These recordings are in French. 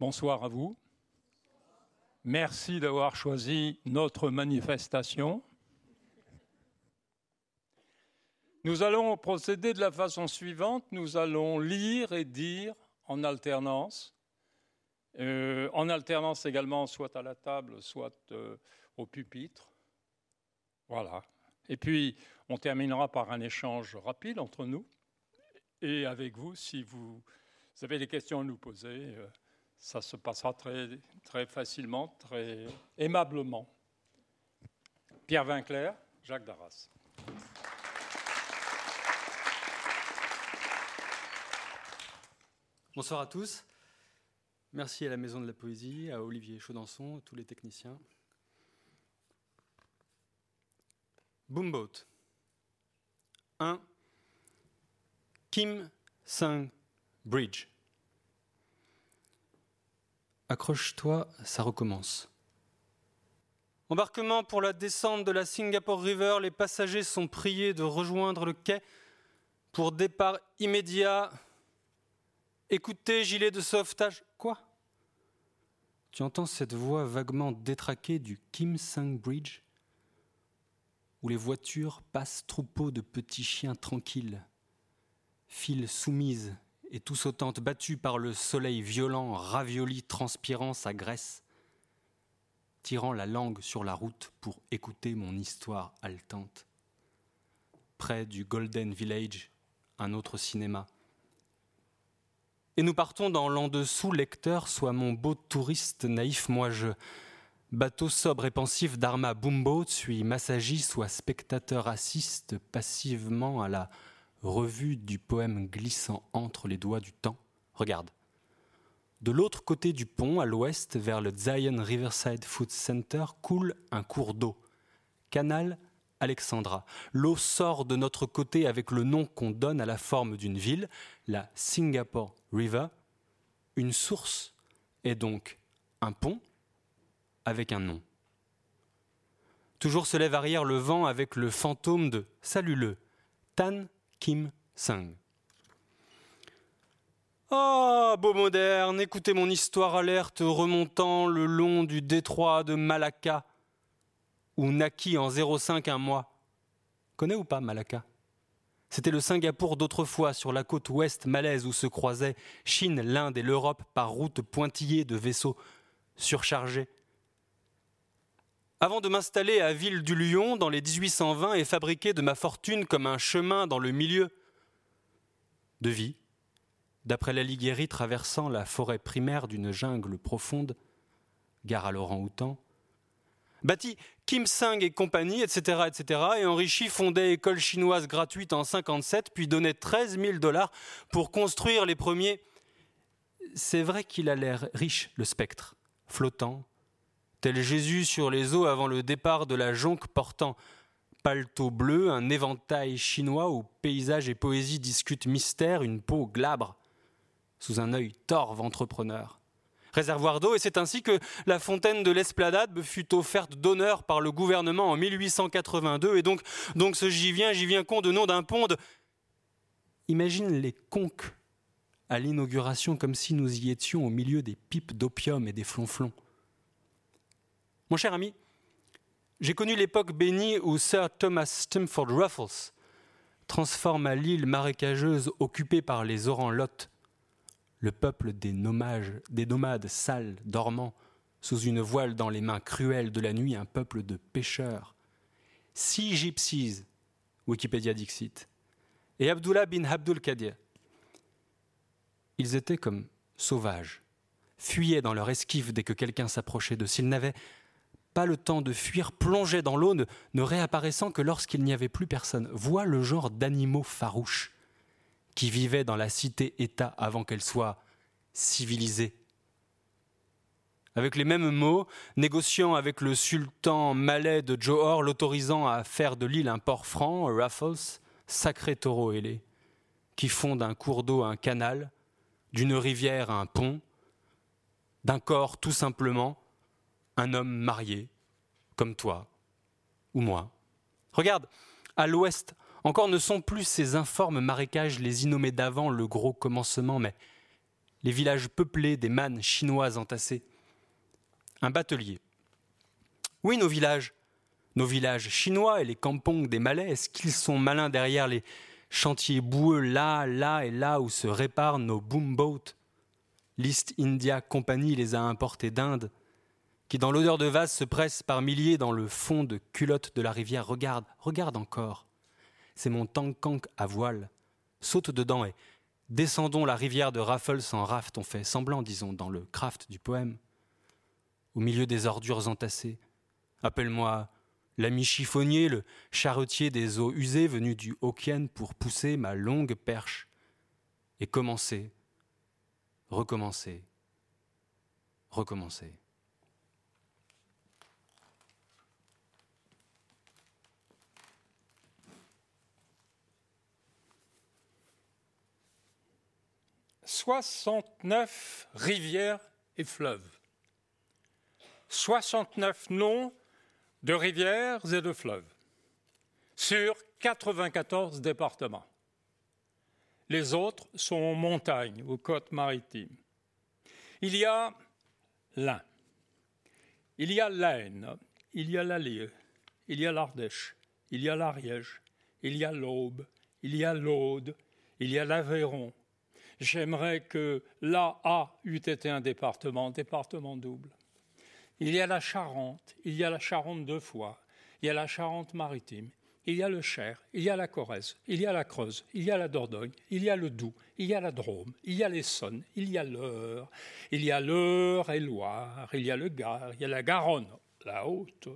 Bonsoir à vous. Merci d'avoir choisi notre manifestation. Nous allons procéder de la façon suivante. Nous allons lire et dire en alternance. Euh, en alternance également, soit à la table, soit euh, au pupitre. Voilà. Et puis, on terminera par un échange rapide entre nous et avec vous si vous avez des questions à nous poser. Euh, ça se passera très, très facilement, très aimablement. Pierre Vinclair, Jacques Darras. Bonsoir à tous. Merci à la Maison de la Poésie, à Olivier Chaudançon, à tous les techniciens. Boomboat. 1. Kim Sung Bridge. Accroche-toi, ça recommence. Embarquement pour la descente de la Singapore River, les passagers sont priés de rejoindre le quai pour départ immédiat. Écoutez, gilet de sauvetage. Quoi? Tu entends cette voix vaguement détraquée du Kim Sung Bridge où les voitures passent troupeaux de petits chiens tranquilles, files soumises et tout sautantes, battues par le soleil violent, ravioli transpirant sa graisse, tirant la langue sur la route pour écouter mon histoire haletante. Près du Golden Village, un autre cinéma. Et nous partons dans l'en dessous, lecteur, soit mon beau touriste naïf, moi je. Bateau sobre et pensif d'Arma Bumbo, suis massagie, soit spectateur assiste passivement à la revue du poème glissant entre les doigts du temps. Regarde. De l'autre côté du pont, à l'ouest, vers le Zion Riverside Food Center, coule un cours d'eau. Canal Alexandra. L'eau sort de notre côté avec le nom qu'on donne à la forme d'une ville, la Singapore River. Une source est donc un pont avec un nom. Toujours se lève arrière le vent avec le fantôme de Salut-le, Tan Kim Sung. Ah, beau moderne, écoutez mon histoire alerte remontant le long du détroit de Malacca, où naquit en 05 un mois. Connais ou pas Malacca? C'était le Singapour d'autrefois sur la côte ouest malaise où se croisaient Chine, l'Inde et l'Europe par route pointillée de vaisseaux surchargés. Avant de m'installer à Ville du Lion dans les 1820 et fabriquer de ma fortune comme un chemin dans le milieu de vie, d'après l'Alighieri traversant la forêt primaire d'une jungle profonde, gare à Laurent-Houtan, bâti Kim Sung et compagnie, etc., etc., et enrichi fondait école chinoise gratuite en 57, puis donnait 13 000 dollars pour construire les premiers. C'est vrai qu'il a l'air riche, le spectre, flottant, tel Jésus sur les eaux avant le départ de la jonque portant paletot bleu, un éventail chinois où paysage et poésie discutent mystère, une peau glabre, sous un œil torve entrepreneur. Réservoir d'eau, et c'est ainsi que la fontaine de l'Esplanade fut offerte d'honneur par le gouvernement en 1882, et donc, donc ce j'y viens, j'y viens con de nom d'un pont de... Imagine les conques à l'inauguration comme si nous y étions au milieu des pipes d'opium et des flonflons. Mon cher ami, j'ai connu l'époque bénie où Sir Thomas Stamford Raffles transforma l'île marécageuse occupée par les Orangs-Lots, le peuple des nomades, des nomades sales, dormants, sous une voile dans les mains cruelles de la nuit, un peuple de pêcheurs. Six gypsies, Wikipédia Dixit, et Abdullah bin Abdul Qadir. Ils étaient comme sauvages, fuyaient dans leur esquive dès que quelqu'un s'approchait d'eux. S'ils n'avaient pas le temps de fuir, plongeait dans l'eau, ne, réapparaissant que lorsqu'il n'y avait plus personne. Vois le genre d'animaux farouches qui vivaient dans la cité-État avant qu'elle soit civilisée. Avec les mêmes mots, négociant avec le sultan malais de Johor, l'autorisant à faire de l'île un port franc, Raffles, sacré taureau ailé, qui font d'un cours d'eau un canal, d'une rivière un pont, d'un corps tout simplement un homme marié, comme toi ou moi. Regarde, à l'ouest, encore ne sont plus ces informes marécages les innommés d'avant le gros commencement, mais les villages peuplés des mannes chinoises entassées. Un batelier. Oui, nos villages, nos villages chinois et les kampongs des Malais, est-ce qu'ils sont malins derrière les chantiers boueux là, là et là où se réparent nos boomboats? L'East India Company les a importés d'Inde, qui dans l'odeur de vase se pressent par milliers dans le fond de culotte de la rivière. Regarde, regarde encore. C'est mon tankank à voile. Saute dedans et descendons la rivière de Raffles en raft. On fait semblant, disons, dans le craft du poème. Au milieu des ordures entassées. Appelle-moi l'ami chiffonnier, le charretier des eaux usées venu du Hokkien pour pousser ma longue perche et commencer, recommencer, recommencer. Soixante-neuf rivières et fleuves. 69 noms de rivières et de fleuves sur 94 départements. Les autres sont montagnes ou côtes maritimes. Il y a l'Ain, il y a l'Aisne, il y a l'Allier, il y a l'Ardèche, il y a l'Ariège, il y a l'Aube, il y a l'Aude, il y a l'Aveyron. J'aimerais que l'AA eût été un département, département double. Il y a la Charente, il y a la Charente deux fois, il y a la Charente-Maritime, il y a le Cher, il y a la Corrèze, il y a la Creuse, il y a la Dordogne, il y a le Doubs, il y a la Drôme, il y a l'Essonne, il y a l'Eure, il y a l'Eure et Loire, il y a le Gard, il y a la Garonne, la Haute,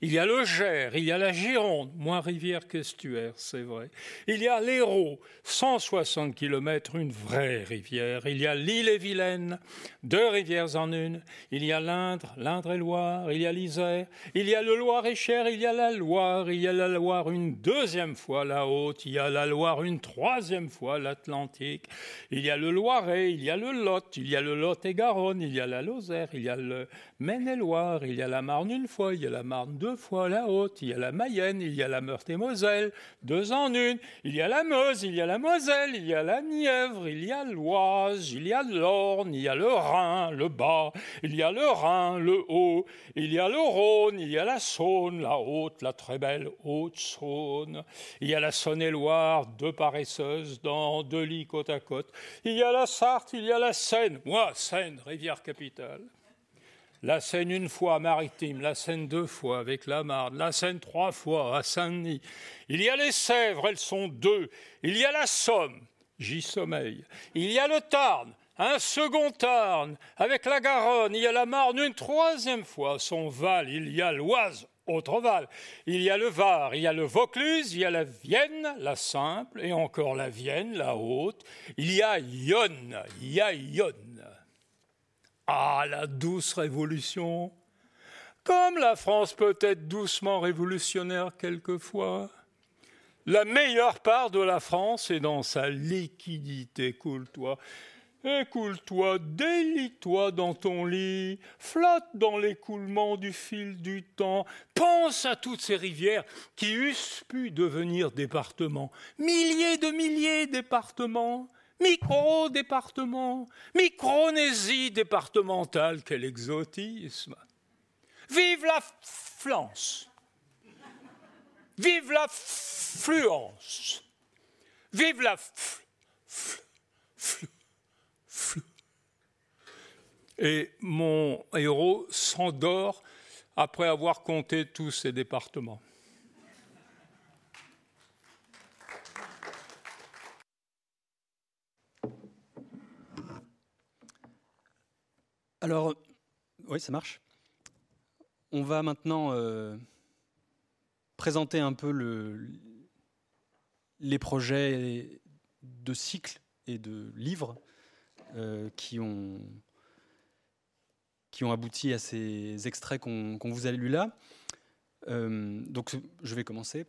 il y a le Gers, il y a la Gironde, moins rivière qu'estuaire, c'est vrai. Il y a l'Hérault, 160 km, une vraie rivière. Il y a l'île-et-Vilaine, deux rivières en une. Il y a l'Indre, l'Indre-et-Loire, il y a l'Isère, il y a le Loir-et-Cher, il y a la Loire, il y a la Loire une deuxième fois la Haute, il y a la Loire une troisième fois l'Atlantique. Il y a le Loiret, il y a le Lot, il y a le Lot-et-Garonne, il y a la Lozère, il y a le Maine-et-Loire, il y a la Marne une fois, il y a la Marne deux fois la Haute, il y a la Mayenne, il y a la Meurthe-et-Moselle, deux en une, il y a la Meuse, il y a la Moselle, il y a la Nièvre, il y a l'Oise, il y a l'Orne, il y a le Rhin, le bas, il y a le Rhin, le haut, il y a le Rhône, il y a la Saône, la haute, la très belle Haute-Saône, il y a la Saône-et-Loire, deux paresseuses dans deux lits côte à côte, il y a la Sarthe, il y a la Seine, moi, Seine, rivière capitale. La Seine une fois maritime, la Seine deux fois avec la Marne, la Seine trois fois à Saint-Denis. Il y a les Sèvres, elles sont deux. Il y a la Somme, j'y sommeille. Il y a le Tarn, un second Tarn, avec la Garonne. Il y a la Marne une troisième fois, son Val. Il y a l'Oise, autre Val. Il y a le Var, il y a le Vaucluse, il y a la Vienne, la simple, et encore la Vienne, la haute. Il y a Yonne, il y a Yonne. Ah, la douce révolution Comme la France peut être doucement révolutionnaire quelquefois. La meilleure part de la France est dans sa liquidité. Coule-toi. Écoule-toi, délie-toi dans ton lit, flotte dans l'écoulement du fil du temps, pense à toutes ces rivières qui eussent pu devenir départements, milliers de milliers de départements, Micro-département, Micronésie départementale, quel exotisme. Vive la flance. Vive la fluence. Vive la Et mon héros s'endort après avoir compté tous ces départements. Alors, oui, ça marche. On va maintenant euh, présenter un peu le, les projets de cycles et de livres euh, qui, ont, abouti à ces extraits qu'on vous a lus là. Euh, donc, je vais commencer.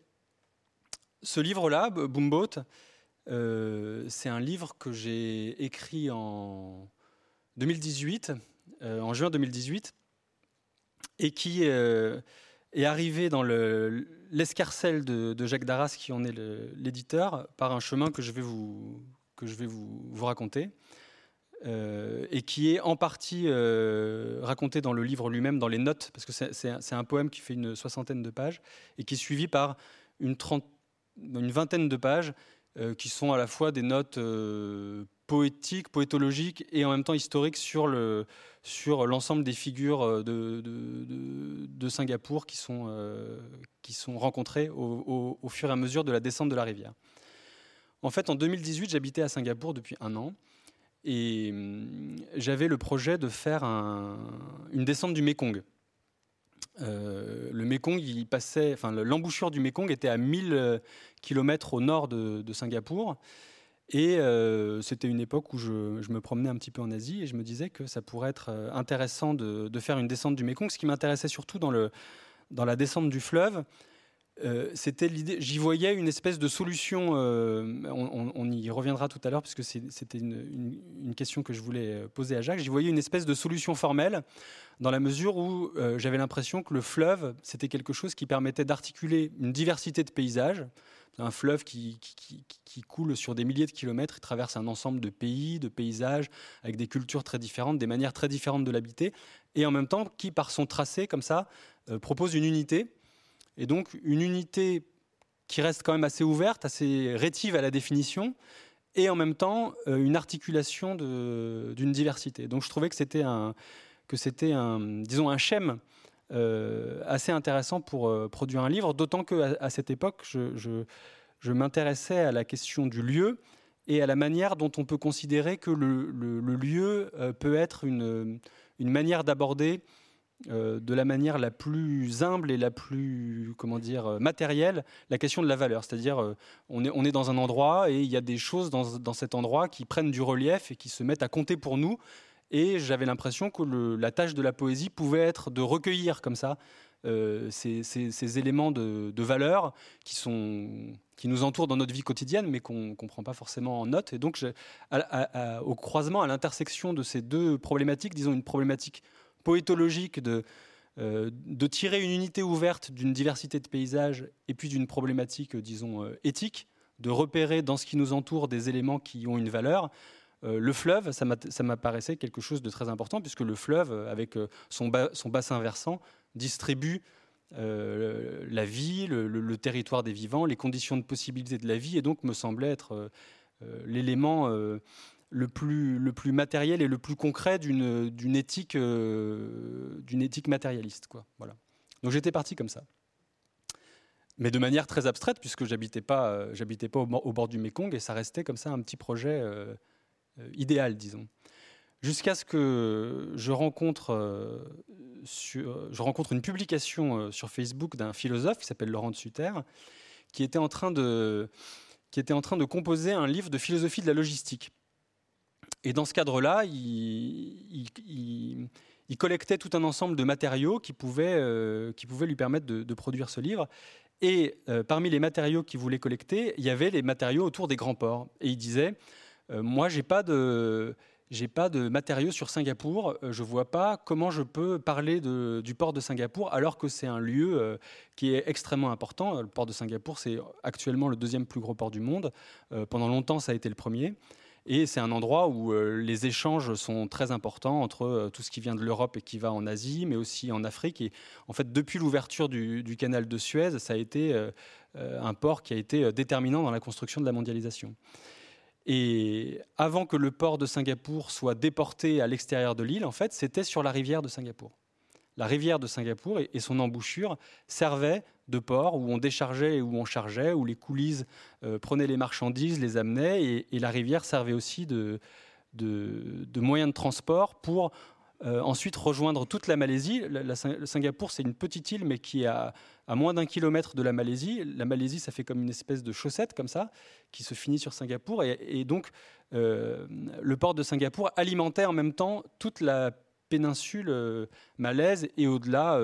Ce livre-là, Boomboat, c'est un livre que j'ai écrit en 2018 euh, en juin 2018 et qui euh, est arrivé dans l'escarcelle de, Jacques Darras, qui en est l'éditeur, par un chemin que je vais vous, raconter. et qui est en partie raconté dans le livre lui-même, dans les notes, parce que c'est un poème qui fait une soixantaine de pages, et qui est suivi par une vingtaine de pages qui sont à la fois des notes poétiques, poétologiques et en même temps historiques sur le, sur l'ensemble des figures euh, de, Singapour qui sont, euh, rencontrées au, fur et à mesure de la descente de la rivière. En fait, en 2018, j'habitais à Singapour depuis un an et hum, j'avais le projet de faire une descente du Mekong. Euh, le Mekong, il passait, enfin, l'embouchure du Mekong était à 1000 km au nord de, Singapour. Et euh, c'était une époque où je, me promenais un petit peu en Asie et je me disais que ça pourrait être euh, intéressant de, faire une descente du Mékong. Ce qui m'intéressait surtout dans, la descente du fleuve, euh, c'était l'idée. J'y voyais une espèce de solution. On, y reviendra tout à l'heure puisque c'était une, question que je voulais poser à Jacques. J'y voyais une espèce de solution formelle dans la mesure où j'avais l'impression que le fleuve c'était quelque chose qui permettait d'articuler une diversité de paysages un fleuve qui, coule sur des milliers de kilomètres, il traverse un ensemble de pays, de paysages, avec des cultures très différentes, des manières très différentes de l'habiter, et en même temps qui, par son tracé comme ça, euh, propose une unité, et donc une unité qui reste quand même assez ouverte, assez rétive à la définition, et en même temps euh, une articulation d'une diversité. Donc je trouvais que c'était un, un, disons, un schème assez intéressant pour euh, produire un livre, d'autant qu'à à cette époque, je, m'intéressais à la question du lieu et à la manière dont on peut considérer que le, lieu euh, peut être une, manière d'aborder de la manière la plus humble et la plus comment dire matérielle la question de la valeur. C'est-à-dire on, est, dans un endroit et il y a des choses dans, cet endroit qui prennent du relief et qui se mettent à compter pour nous et j'avais l'impression que la tâche de la poésie pouvait être de recueillir comme ça euh, ces, éléments de, valeur qui, sont, qui nous entourent dans notre vie quotidienne, mais qu'on ne prend pas forcément en note. Et donc, au croisement, à l'intersection de ces deux problématiques, disons une problématique poétologique de, euh, de tirer une unité ouverte d'une diversité de paysages et puis d'une problématique, disons, euh, éthique, de repérer dans ce qui nous entoure des éléments qui ont une valeur, le fleuve, ça m'apparaissait quelque chose de très important, puisque le fleuve, euh, avec euh, son, bassin versant, distribue la vie, le, territoire des vivants, les conditions de possibilité de la vie, et donc me semblait être l'élément le, plus, matériel et le plus concret d'une éthique, matérialiste. Voilà. Donc j'étais parti comme ça mais de manière très abstraite, puisque j'habitais pas, pas au, bord du Mékong, et ça restait comme ça un petit projet euh, idéal, disons. Jusqu'à ce que je rencontre, euh, rencontre une publication euh, sur Facebook d'un philosophe qui s'appelle Laurent de Sutter, qui était, en train de, qui était en train de composer un livre de philosophie de la logistique. Et dans ce cadre-là, il, collectait tout un ensemble de matériaux qui pouvaient, qui pouvaient lui permettre de, produire ce livre. Et parmi les matériaux qu'il voulait collecter, il y avait les matériaux autour des grands ports. Et il disait, euh, moi, j'ai pas de j'ai pas de matériaux sur Singapour. Euh, je vois pas comment je peux parler du port de Singapour alors que c'est un lieu euh, qui est extrêmement important. Le port de Singapour, c'est actuellement le deuxième plus gros port du monde. pendant longtemps, ça a été le premier. Et c'est un endroit où les échanges sont très importants entre tout ce qui vient de l'Europe et qui va en Asie, mais aussi en Afrique. Et en fait, depuis l'ouverture du, canal de Suez, ça a été un port qui a été déterminant dans la construction de la mondialisation. Et avant que le port de Singapour soit déporté à l'extérieur de l'île, en fait, c'était sur la rivière de Singapour. La rivière de Singapour et son embouchure servaient de port où on déchargeait et où on chargeait, où les coulisses euh, prenaient les marchandises, les amenaient, et, la rivière servait aussi de, moyen de transport pour euh, ensuite, rejoindre toute la Malaisie. La, Singapour, c'est une petite île, mais qui est à, moins d'un kilomètre de la Malaisie. La Malaisie, ça fait comme une espèce de chaussette, comme ça, qui se finit sur Singapour. Et, donc, euh, le port de Singapour alimentait en même temps toute la péninsule euh, malaise et au-delà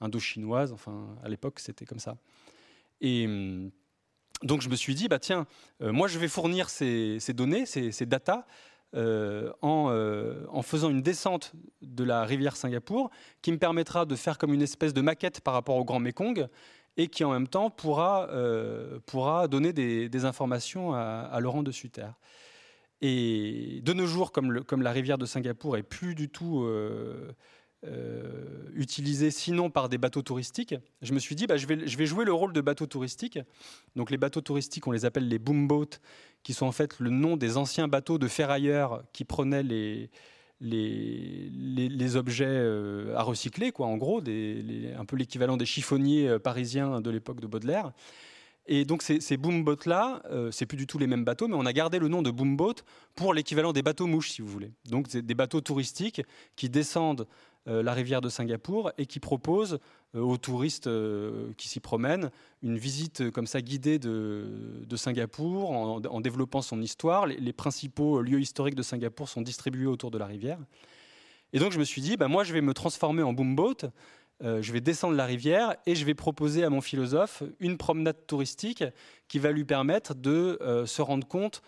indo-chinoise. Enfin, à l'époque, c'était comme ça. Et hum, donc, je me suis dit, bah tiens, moi, je vais fournir ces, données, ces, ces datas euh, euh, en, faisant une descente de la rivière Singapour qui me permettra de faire comme une espèce de maquette par rapport au Grand Mekong et qui en même temps pourra, euh, donner des, informations à, Laurent de Sutter. Et de nos jours, comme, comme la rivière de Singapour est plus du tout utilisée, sinon par des bateaux touristiques, je me suis dit, bah, je, vais, je vais jouer le rôle de bateau touristique. Donc les bateaux touristiques, on les appelle les boomboats, qui sont en fait le nom des anciens bateaux de ferrailleurs qui prenaient les, les, les, objets euh, à recycler, quoi, en gros, des, un peu l'équivalent des chiffonniers euh, parisiens de l'époque de Baudelaire. Et donc ces, ces boomboats-là, euh, c'est plus du tout les mêmes bateaux, mais on a gardé le nom de boomboat pour l'équivalent des bateaux mouches, si vous voulez. Donc des bateaux touristiques qui descendent la rivière de Singapour et qui proposent aux touristes qui s'y promènent une visite comme ça guidée de, Singapour en, développant son histoire. Les, principaux lieux historiques de Singapour sont distribués autour de la rivière. Et donc je me suis dit, bah, moi je vais me transformer en boomboat euh, je vais descendre la rivière et je vais proposer à mon philosophe une promenade touristique qui va lui permettre de euh, se rendre compte,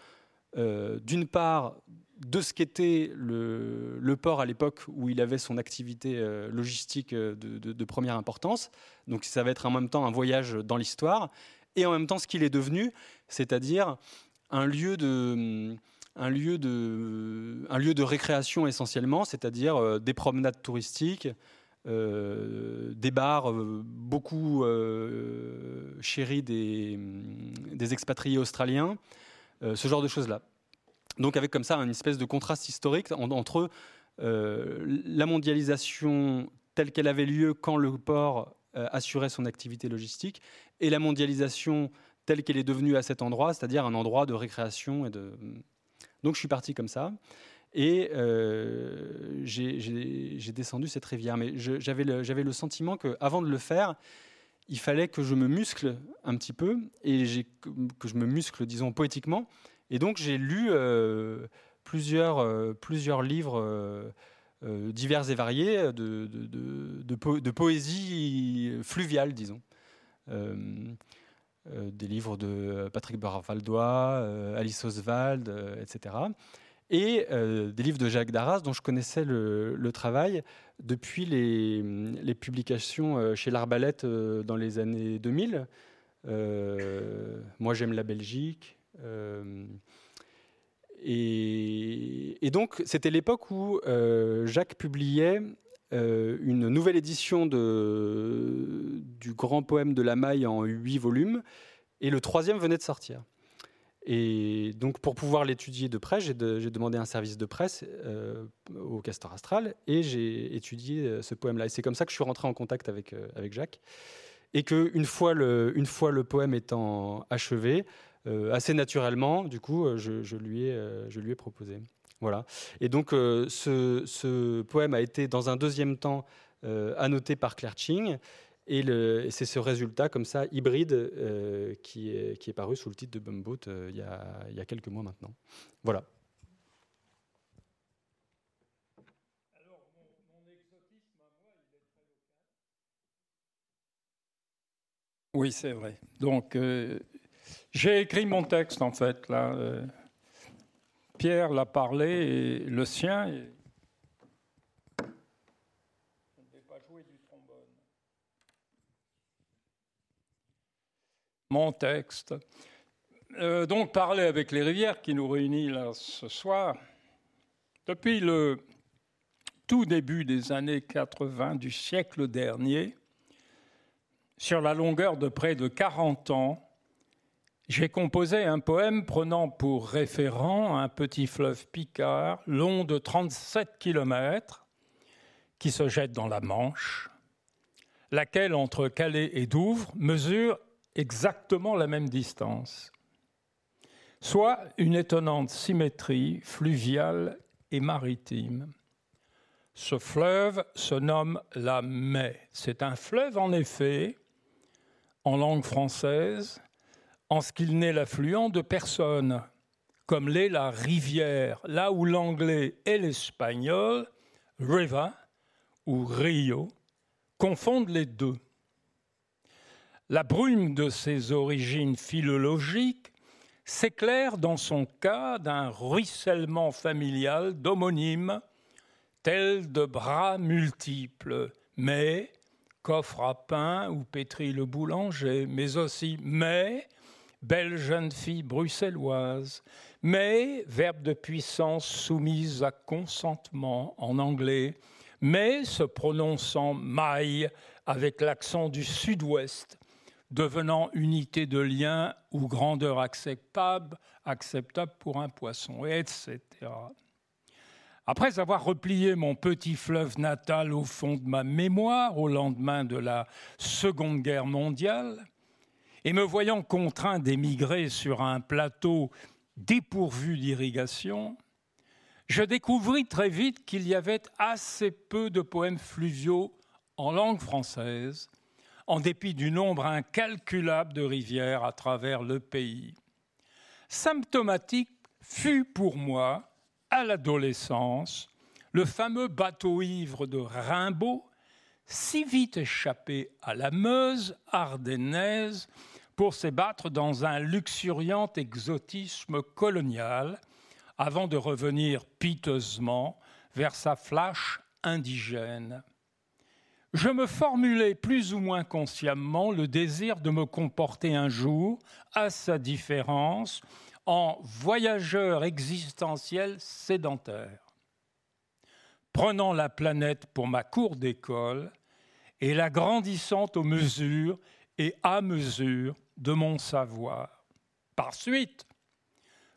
euh, d'une part, de ce qu'était le, port à l'époque où il avait son activité logistique de, première importance. Donc ça va être en même temps un voyage dans l'histoire et en même temps ce qu'il est devenu, c'est-à-dire un lieu de un lieu de, un lieu de récréation essentiellement, c'est-à-dire des promenades touristiques, euh, des bars euh, beaucoup euh, chéris des, des, expatriés australiens, ce genre de choses-là. Donc avec comme ça une espèce de contraste historique entre la mondialisation telle qu'elle avait lieu quand le port assurait son activité logistique et la mondialisation telle qu'elle est devenue à cet endroit, c'est-à-dire un endroit de récréation. Donc je suis parti comme ça. Et euh, j'ai descendu cette rivière. Mais j'avais le, le, sentiment qu'avant de le faire, il fallait que je me muscle un petit peu, et que je me muscle, disons, poétiquement. Et donc j'ai lu euh, plusieurs, euh, plusieurs livres divers et variés de, de, poésie fluviale, disons. des livres de Patrick Barvaldois, Alice Oswald, etc et euh, des livres de Jacques Darras dont je connaissais le, travail depuis les, publications euh, chez l'Arbalète euh, dans les années 2000. moi, j'aime la Belgique. Et, donc, c'était l'époque où Jacques publiait une nouvelle édition de, du grand poème de la Maille en huit volumes, et le troisième venait de sortir. Et donc, pour pouvoir l'étudier de près, j'ai demandé un service de presse euh, au Castor Astral et j'ai étudié euh, ce poème-là. Et c'est comme ça que je suis rentré en contact avec, euh, avec Jacques. Et qu'une fois, fois le poème étant achevé, assez naturellement, du coup, je, je, lui, ai, je lui ai proposé. Voilà. Et donc, ce, ce, poème a été, dans un deuxième temps, annoté par Claire Ching. Et, c'est ce résultat comme ça, hybride, euh, qui, est, qui, est, paru sous le titre de Bumboat euh, il, y a, y a, quelques mois maintenant. Voilà. Oui, c'est vrai. Donc, euh, j'ai écrit mon texte, en fait, là. Pierre l'a parlé, et le sien. mon texte. Euh, donc parler avec les rivières qui nous réunit là ce soir. Depuis le tout début des années 80 du siècle dernier, sur la longueur de près de 40 ans, j'ai composé un poème prenant pour référent un petit fleuve Picard long de 37 km qui se jette dans la Manche, laquelle entre Calais et Douvres mesure exactement la même distance, soit une étonnante symétrie fluviale et maritime. Ce fleuve se nomme la Mai. C'est un fleuve, en effet, en langue française, en ce qu'il n'est l'affluent de personne, comme l'est la rivière, là où l'anglais et l'espagnol, river ou rio, confondent les deux. La brume de ses origines philologiques s'éclaire dans son cas d'un ruissellement familial d'homonymes tels de bras multiples, mais coffre à pain ou pétrit le boulanger, mais aussi mais belle jeune fille bruxelloise, mais, verbe de puissance soumise à consentement en anglais, mais se prononçant maille avec l'accent du sud-ouest, devenant unité de lien ou grandeur acceptable, acceptable pour un poisson, etc. Après avoir replié mon petit fleuve natal au fond de ma mémoire au lendemain de la Seconde Guerre mondiale, et me voyant contraint d'émigrer sur un plateau dépourvu d'irrigation, je découvris très vite qu'il y avait assez peu de poèmes fluviaux en langue française, en dépit du nombre incalculable de rivières à travers le pays. Symptomatique fut pour moi à l'adolescence, le fameux bateau ivre de Rimbaud, si vite échappé à la Meuse ardennaise pour s'ébattre dans un luxuriant exotisme colonial, avant de revenir piteusement vers sa flash indigène. Je me formulais plus ou moins consciemment le désir de me comporter un jour, à sa différence, en voyageur existentiel sédentaire, prenant la planète pour ma cour d'école et la grandissant aux mesures et à mesure de mon savoir. Par suite,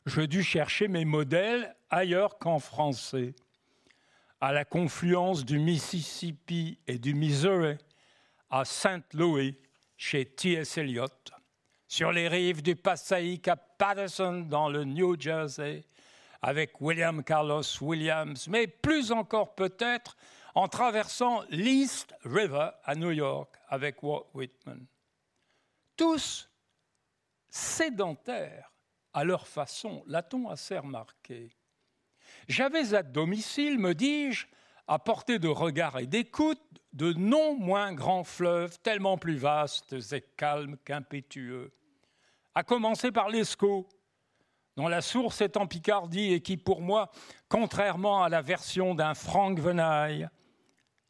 je dus chercher mes modèles ailleurs qu'en français, à la confluence du Mississippi et du Missouri, à Saint Louis, chez T.S. Eliot, sur les rives du Passaic à Patterson dans le New Jersey avec William Carlos Williams, mais plus encore peut-être en traversant l'East River à New York avec Walt Whitman. Tous sédentaires à leur façon, l'a-t-on assez remarqué? J'avais à domicile, me dis-je, à portée de regard et d'écoute, de non moins grands fleuves, tellement plus vastes et calmes qu'impétueux à commencer par l'Escaut, dont la source est en Picardie et qui, pour moi, contrairement à la version d'un Franck Venaille,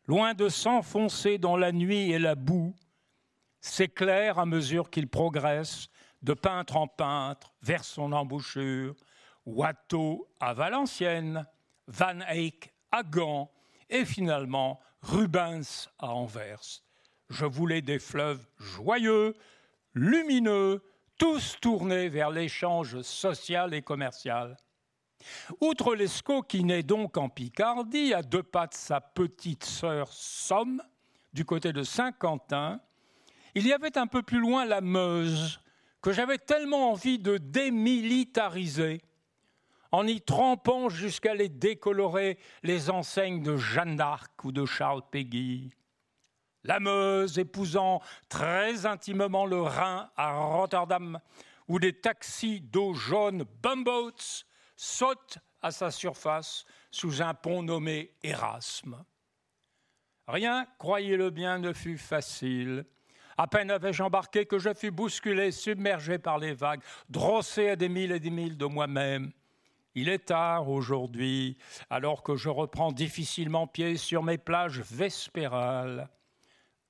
loin de s'enfoncer dans la nuit et la boue, s'éclaire à mesure qu'il progresse de peintre en peintre vers son embouchure, Watteau à Valenciennes, Van Eyck à Gand et finalement Rubens à Anvers. Je voulais des fleuves joyeux, lumineux, tous tournés vers l'échange social et commercial. Outre l'Escaut qui naît donc en Picardie, à deux pas de sa petite sœur Somme, du côté de Saint-Quentin, il y avait un peu plus loin la Meuse, que j'avais tellement envie de démilitariser, en y trempant jusqu'à les décolorer les enseignes de Jeanne d'Arc ou de Charles Péguy la Meuse épousant très intimement le Rhin à Rotterdam, où des taxis d'eau jaune bumboats sautent à sa surface sous un pont nommé Erasme. Rien, croyez-le bien, ne fut facile. À peine avais-je embarqué que je fus bousculé, submergé par les vagues, drossé à des milles et des milles de moi-même. Il est tard aujourd'hui, alors que je reprends difficilement pied sur mes plages vespérales.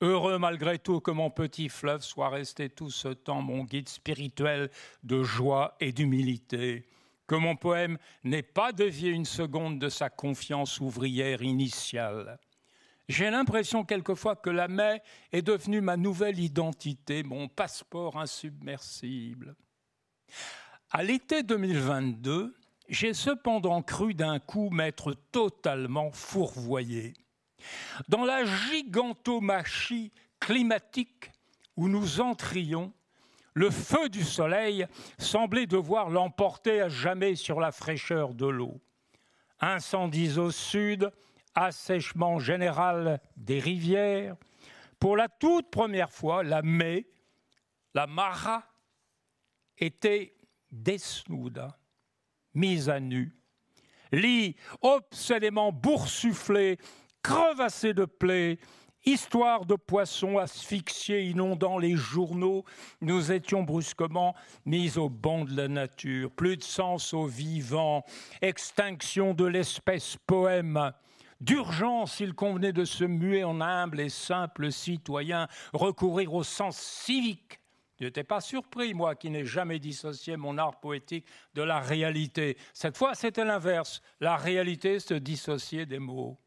Heureux malgré tout que mon petit fleuve soit resté tout ce temps mon guide spirituel de joie et d'humilité, que mon poème n'ait pas dévié une seconde de sa confiance ouvrière initiale. J'ai l'impression quelquefois que la mer est devenue ma nouvelle identité, mon passeport insubmersible. À l'été 2022, j'ai cependant cru d'un coup m'être totalement fourvoyé. Dans la gigantomachie climatique où nous entrions, le feu du soleil semblait devoir l'emporter à jamais sur la fraîcheur de l'eau. Incendies au sud, assèchement général des rivières. Pour la toute première fois, la mai, la Mara, était desnuda, mise à nu. Lit obsédément boursouflé crevassé de plaies, histoire de poissons asphyxiés inondant les journaux, nous étions brusquement mis au banc de la nature. Plus de sens au vivant, extinction de l'espèce poème. D'urgence, il convenait de se muer en humble et simple citoyen, recourir au sens civique Je n'étais pas surpris, moi qui n'ai jamais dissocié mon art poétique de la réalité. Cette fois, c'était l'inverse. La réalité se dissociait des mots.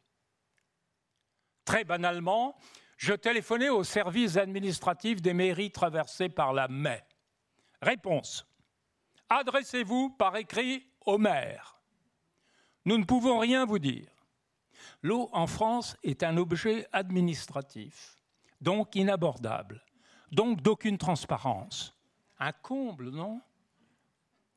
Très banalement, je téléphonais au service administratif des mairies traversées par la Mai. Réponse. Adressez-vous par écrit au maire. Nous ne pouvons rien vous dire. L'eau en France est un objet administratif, donc inabordable, donc d'aucune transparence. Un comble, non?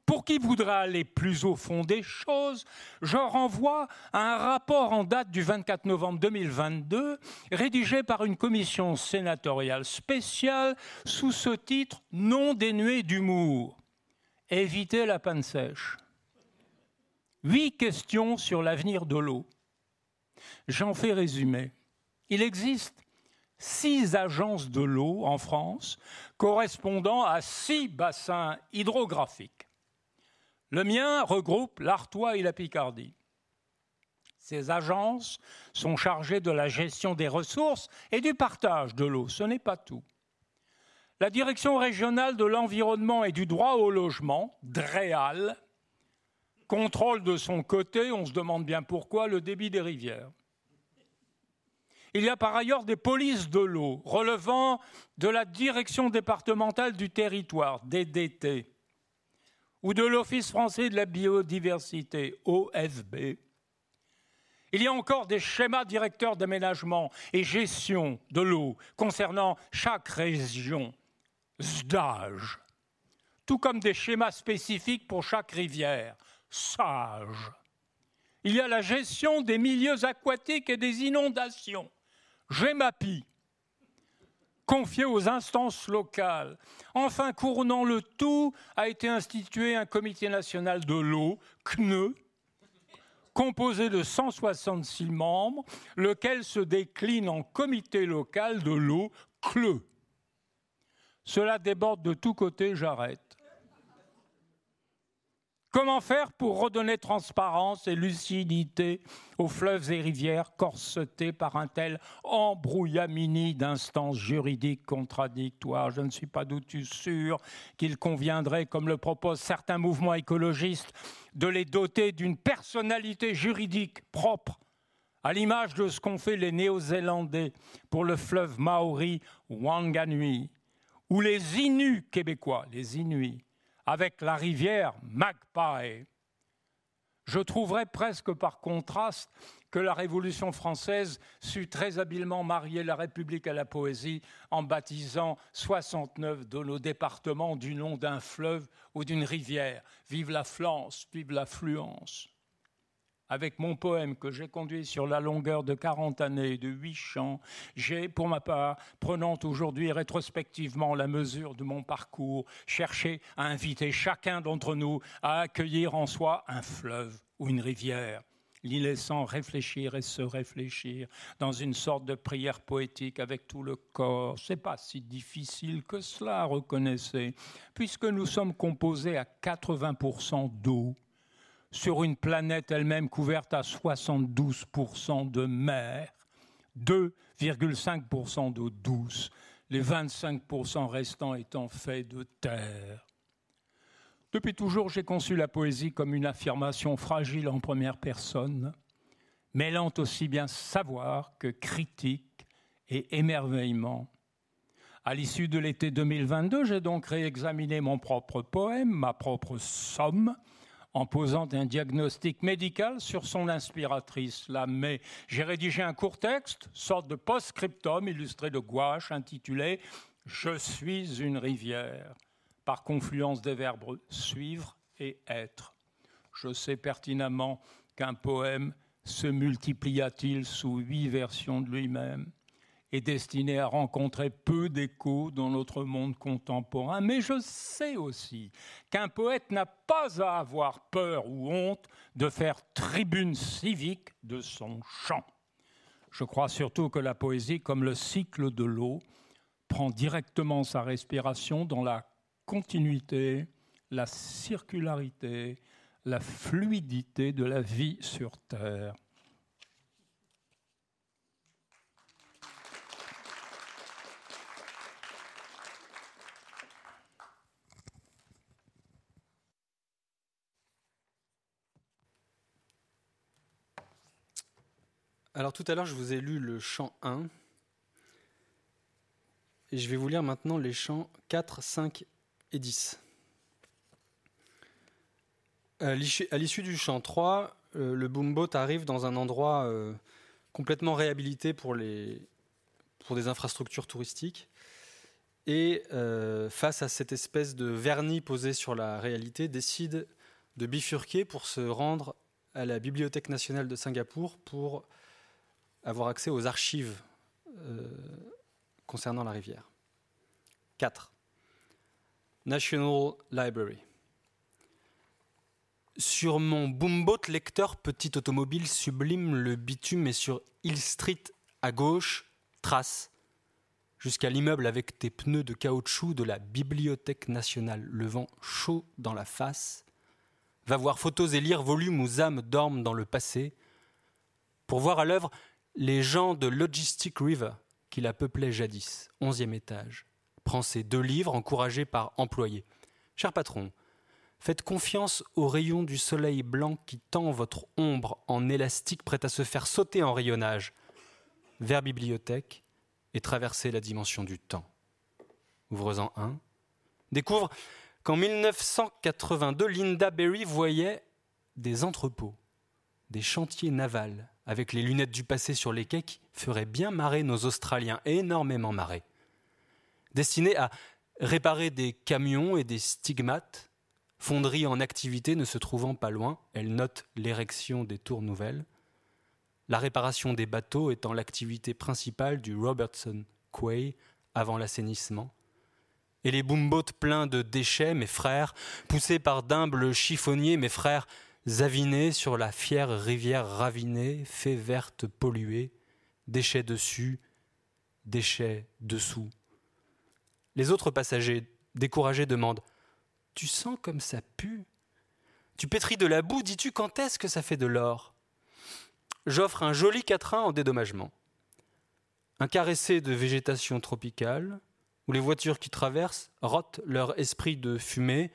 Pour qui voudra aller plus au fond des choses, je renvoie à un rapport en date du 24 novembre 2022, rédigé par une commission sénatoriale spéciale sous ce titre non dénué d'humour. Éviter la panne sèche. Huit questions sur l'avenir de l'eau. J'en fais résumer. Il existe six agences de l'eau en France correspondant à six bassins hydrographiques. Le mien regroupe l'Artois et la Picardie. Ces agences sont chargées de la gestion des ressources et du partage de l'eau. Ce n'est pas tout. La Direction régionale de l'environnement et du droit au logement, DREAL, contrôle de son côté, on se demande bien pourquoi, le débit des rivières. Il y a par ailleurs des polices de l'eau relevant de la direction départementale du territoire, DDT, ou de l'Office français de la biodiversité, OFB. Il y a encore des schémas directeurs d'aménagement et gestion de l'eau concernant chaque région, SDAGE, tout comme des schémas spécifiques pour chaque rivière, SAGE. Il y a la gestion des milieux aquatiques et des inondations, GEMAPI, confié aux instances locales. Enfin, couronnant le tout, a été institué un comité national de l'eau, CNE, composé de 166 membres, lequel se décline en comité local de l'eau, CLE. Cela déborde de tous côtés, j'arrête. Comment faire pour redonner transparence et lucidité aux fleuves et rivières corsetés par un tel embrouillamini d'instances juridiques contradictoires? Je ne suis pas du tout sûr qu'il conviendrait, comme le proposent certains mouvements écologistes, de les doter d'une personnalité juridique propre, à l'image de ce qu'ont fait les Néo-Zélandais pour le fleuve Maori Wanganui, ou les Inuits québécois, les Inuits avec la rivière Magpie. Je trouverais presque par contraste que la Révolution française sut très habilement marier la République à la poésie en baptisant 69 de nos départements du nom d'un fleuve ou d'une rivière. Vive la Flance, vive l'affluence avec mon poème que j'ai conduit sur la longueur de 40 années de huit chants, j'ai, pour ma part, prenant aujourd'hui rétrospectivement la mesure de mon parcours, cherché à inviter chacun d'entre nous à accueillir en soi un fleuve ou une rivière l'y laissant réfléchir et se réfléchir dans une sorte de prière poétique avec tout le corps. C'est pas si difficile que cela, reconnaissez, puisque nous sommes composés à 80% d'eau sur une planète elle-même couverte à 72% de mer, 2,5% d'eau douce, les 25% restants étant faits de terre. Depuis toujours, j'ai conçu la poésie comme une affirmation fragile en première personne, mêlant aussi bien savoir que critique et émerveillement. À l'issue de l'été 2022, j'ai donc réexaminé mon propre poème, ma propre somme, en posant un diagnostic médical sur son inspiratrice, la mais j'ai rédigé un court texte, sorte de post-scriptum illustré de gouache, intitulé Je suis une rivière, par confluence des verbes suivre et être. Je sais pertinemment qu'un poème se multiplia-t-il sous huit versions de lui-même est destiné à rencontrer peu d'écho dans notre monde contemporain, mais je sais aussi qu'un poète n'a pas à avoir peur ou honte de faire tribune civique de son chant. Je crois surtout que la poésie, comme le cycle de l'eau, prend directement sa respiration dans la continuité, la circularité, la fluidité de la vie sur Terre. Alors tout à l'heure, je vous ai lu le chant 1. Et je vais vous lire maintenant les chants 4, 5 et 10. À l'issue du chant 3, euh, le boomboat arrive dans un endroit euh, complètement réhabilité pour, les, des infrastructures touristiques. Et euh, face à cette espèce de vernis posé sur la réalité, décide de bifurquer pour se rendre à la Bibliothèque nationale de Singapour pour avoir accès aux archives concernant la rivière. 4. National Library. Sur mon boomboat lecteur petit automobile sublime, le bitume est sur Hill Street à gauche, trace, jusqu'à l'immeuble avec tes pneus de caoutchouc de la Bibliothèque nationale, le vent chaud dans la face. Va voir photos et lire volumes où âmes dorment dans le passé, pour voir à l'œuvre les gens de Logistic River qui la peuplaient jadis, onzième étage. Prends ces deux livres encouragés par employés. Cher patron, Faites confiance aux rayons du soleil blanc qui tend votre ombre en élastique prête à se faire sauter en rayonnage vers bibliothèque et traverser la dimension du temps. Ouvre-en un. Découvre qu'en 1982, Linda Berry voyait des entrepôts, des chantiers navals avec les lunettes du passé sur les qui feraient bien marrer nos Australiens, énormément marrer. Destinés à réparer des camions et des stigmates Fonderie en activité ne se trouvant pas loin, elle note l'érection des tours nouvelles. La réparation des bateaux étant l'activité principale du Robertson Quay avant l'assainissement. Et les boomboats pleins de déchets, mes frères, poussés par d'humbles chiffonniers, mes frères, avinés sur la fière rivière ravinée, fée verte polluée, déchets dessus, déchets dessous. Les autres passagers, découragés, demandent tu sens comme ça pue? Tu pétris de la boue, dis-tu quand est-ce que ça fait de l'or? J'offre un joli quatrain en dédommagement. Un caressé de végétation tropicale, où les voitures qui traversent rotent leur esprit de fumée,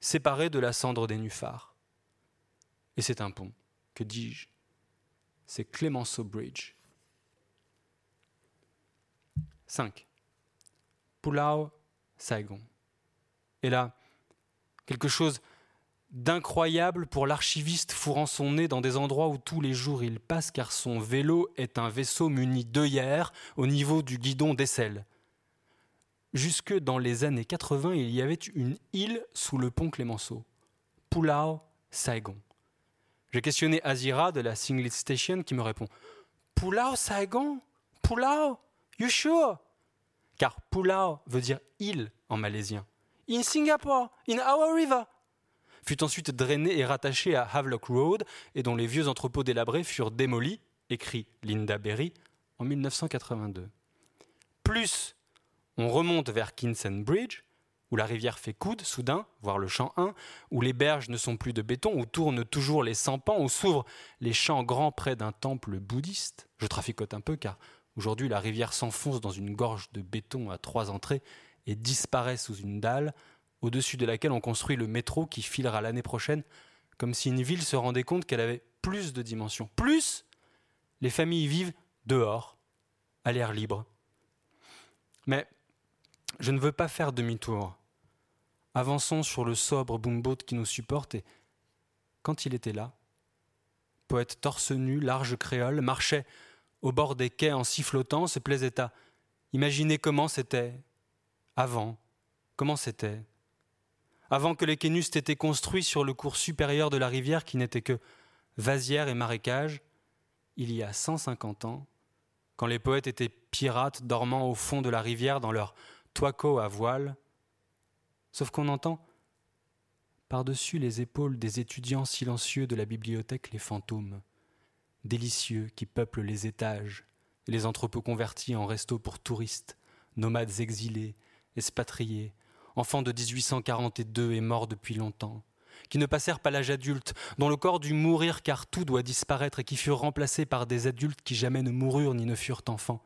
séparés de la cendre des nuphars. Et c'est un pont. Que dis-je? C'est Clemenceau Bridge. 5. Pulau Saigon. Et là, quelque chose d'incroyable pour l'archiviste fourrant son nez dans des endroits où tous les jours il passe car son vélo est un vaisseau muni d'œillères au niveau du guidon d'aisselle. Jusque dans les années 80, il y avait une île sous le pont Clémenceau, Pulau Saigon. J'ai questionné Azira de la Singlet Station qui me répond Pulau Saigon? Pulau You sure? Car Pulau veut dire île en malaisien. In Singapore, in our river, fut ensuite drainé et rattaché à Havelock Road et dont les vieux entrepôts délabrés furent démolis, écrit Linda Berry en 1982. Plus on remonte vers Kinsen Bridge, où la rivière fait coude soudain, voire le champ 1, où les berges ne sont plus de béton, où tournent toujours les sampans, où s'ouvrent les champs grands près d'un temple bouddhiste. Je traficote un peu car aujourd'hui la rivière s'enfonce dans une gorge de béton à trois entrées et disparaît sous une dalle au-dessus de laquelle on construit le métro qui filera l'année prochaine, comme si une ville se rendait compte qu'elle avait plus de dimensions. Plus, les familles vivent dehors, à l'air libre. Mais je ne veux pas faire demi-tour. Avançons sur le sobre boomboat qui nous supporte et, quand il était là, poète torse nu, large créole, marchait au bord des quais en sifflotant, se plaisait à imaginer comment c'était avant, comment c'était Avant que les quais n'eussent été construits sur le cours supérieur de la rivière qui n'était que vasière et marécage, il y a 150 ans, quand les poètes étaient pirates dormant au fond de la rivière dans leur toico à voile, sauf qu'on entend par-dessus les épaules des étudiants silencieux de la bibliothèque les fantômes, délicieux qui peuplent les étages les entrepôts convertis en restos pour touristes, nomades exilés, expatriés, enfants de 1842 et morts depuis longtemps, qui ne passèrent pas l'âge adulte, dont le corps dut mourir car tout doit disparaître et qui furent remplacés par des adultes qui jamais ne moururent ni ne furent enfants.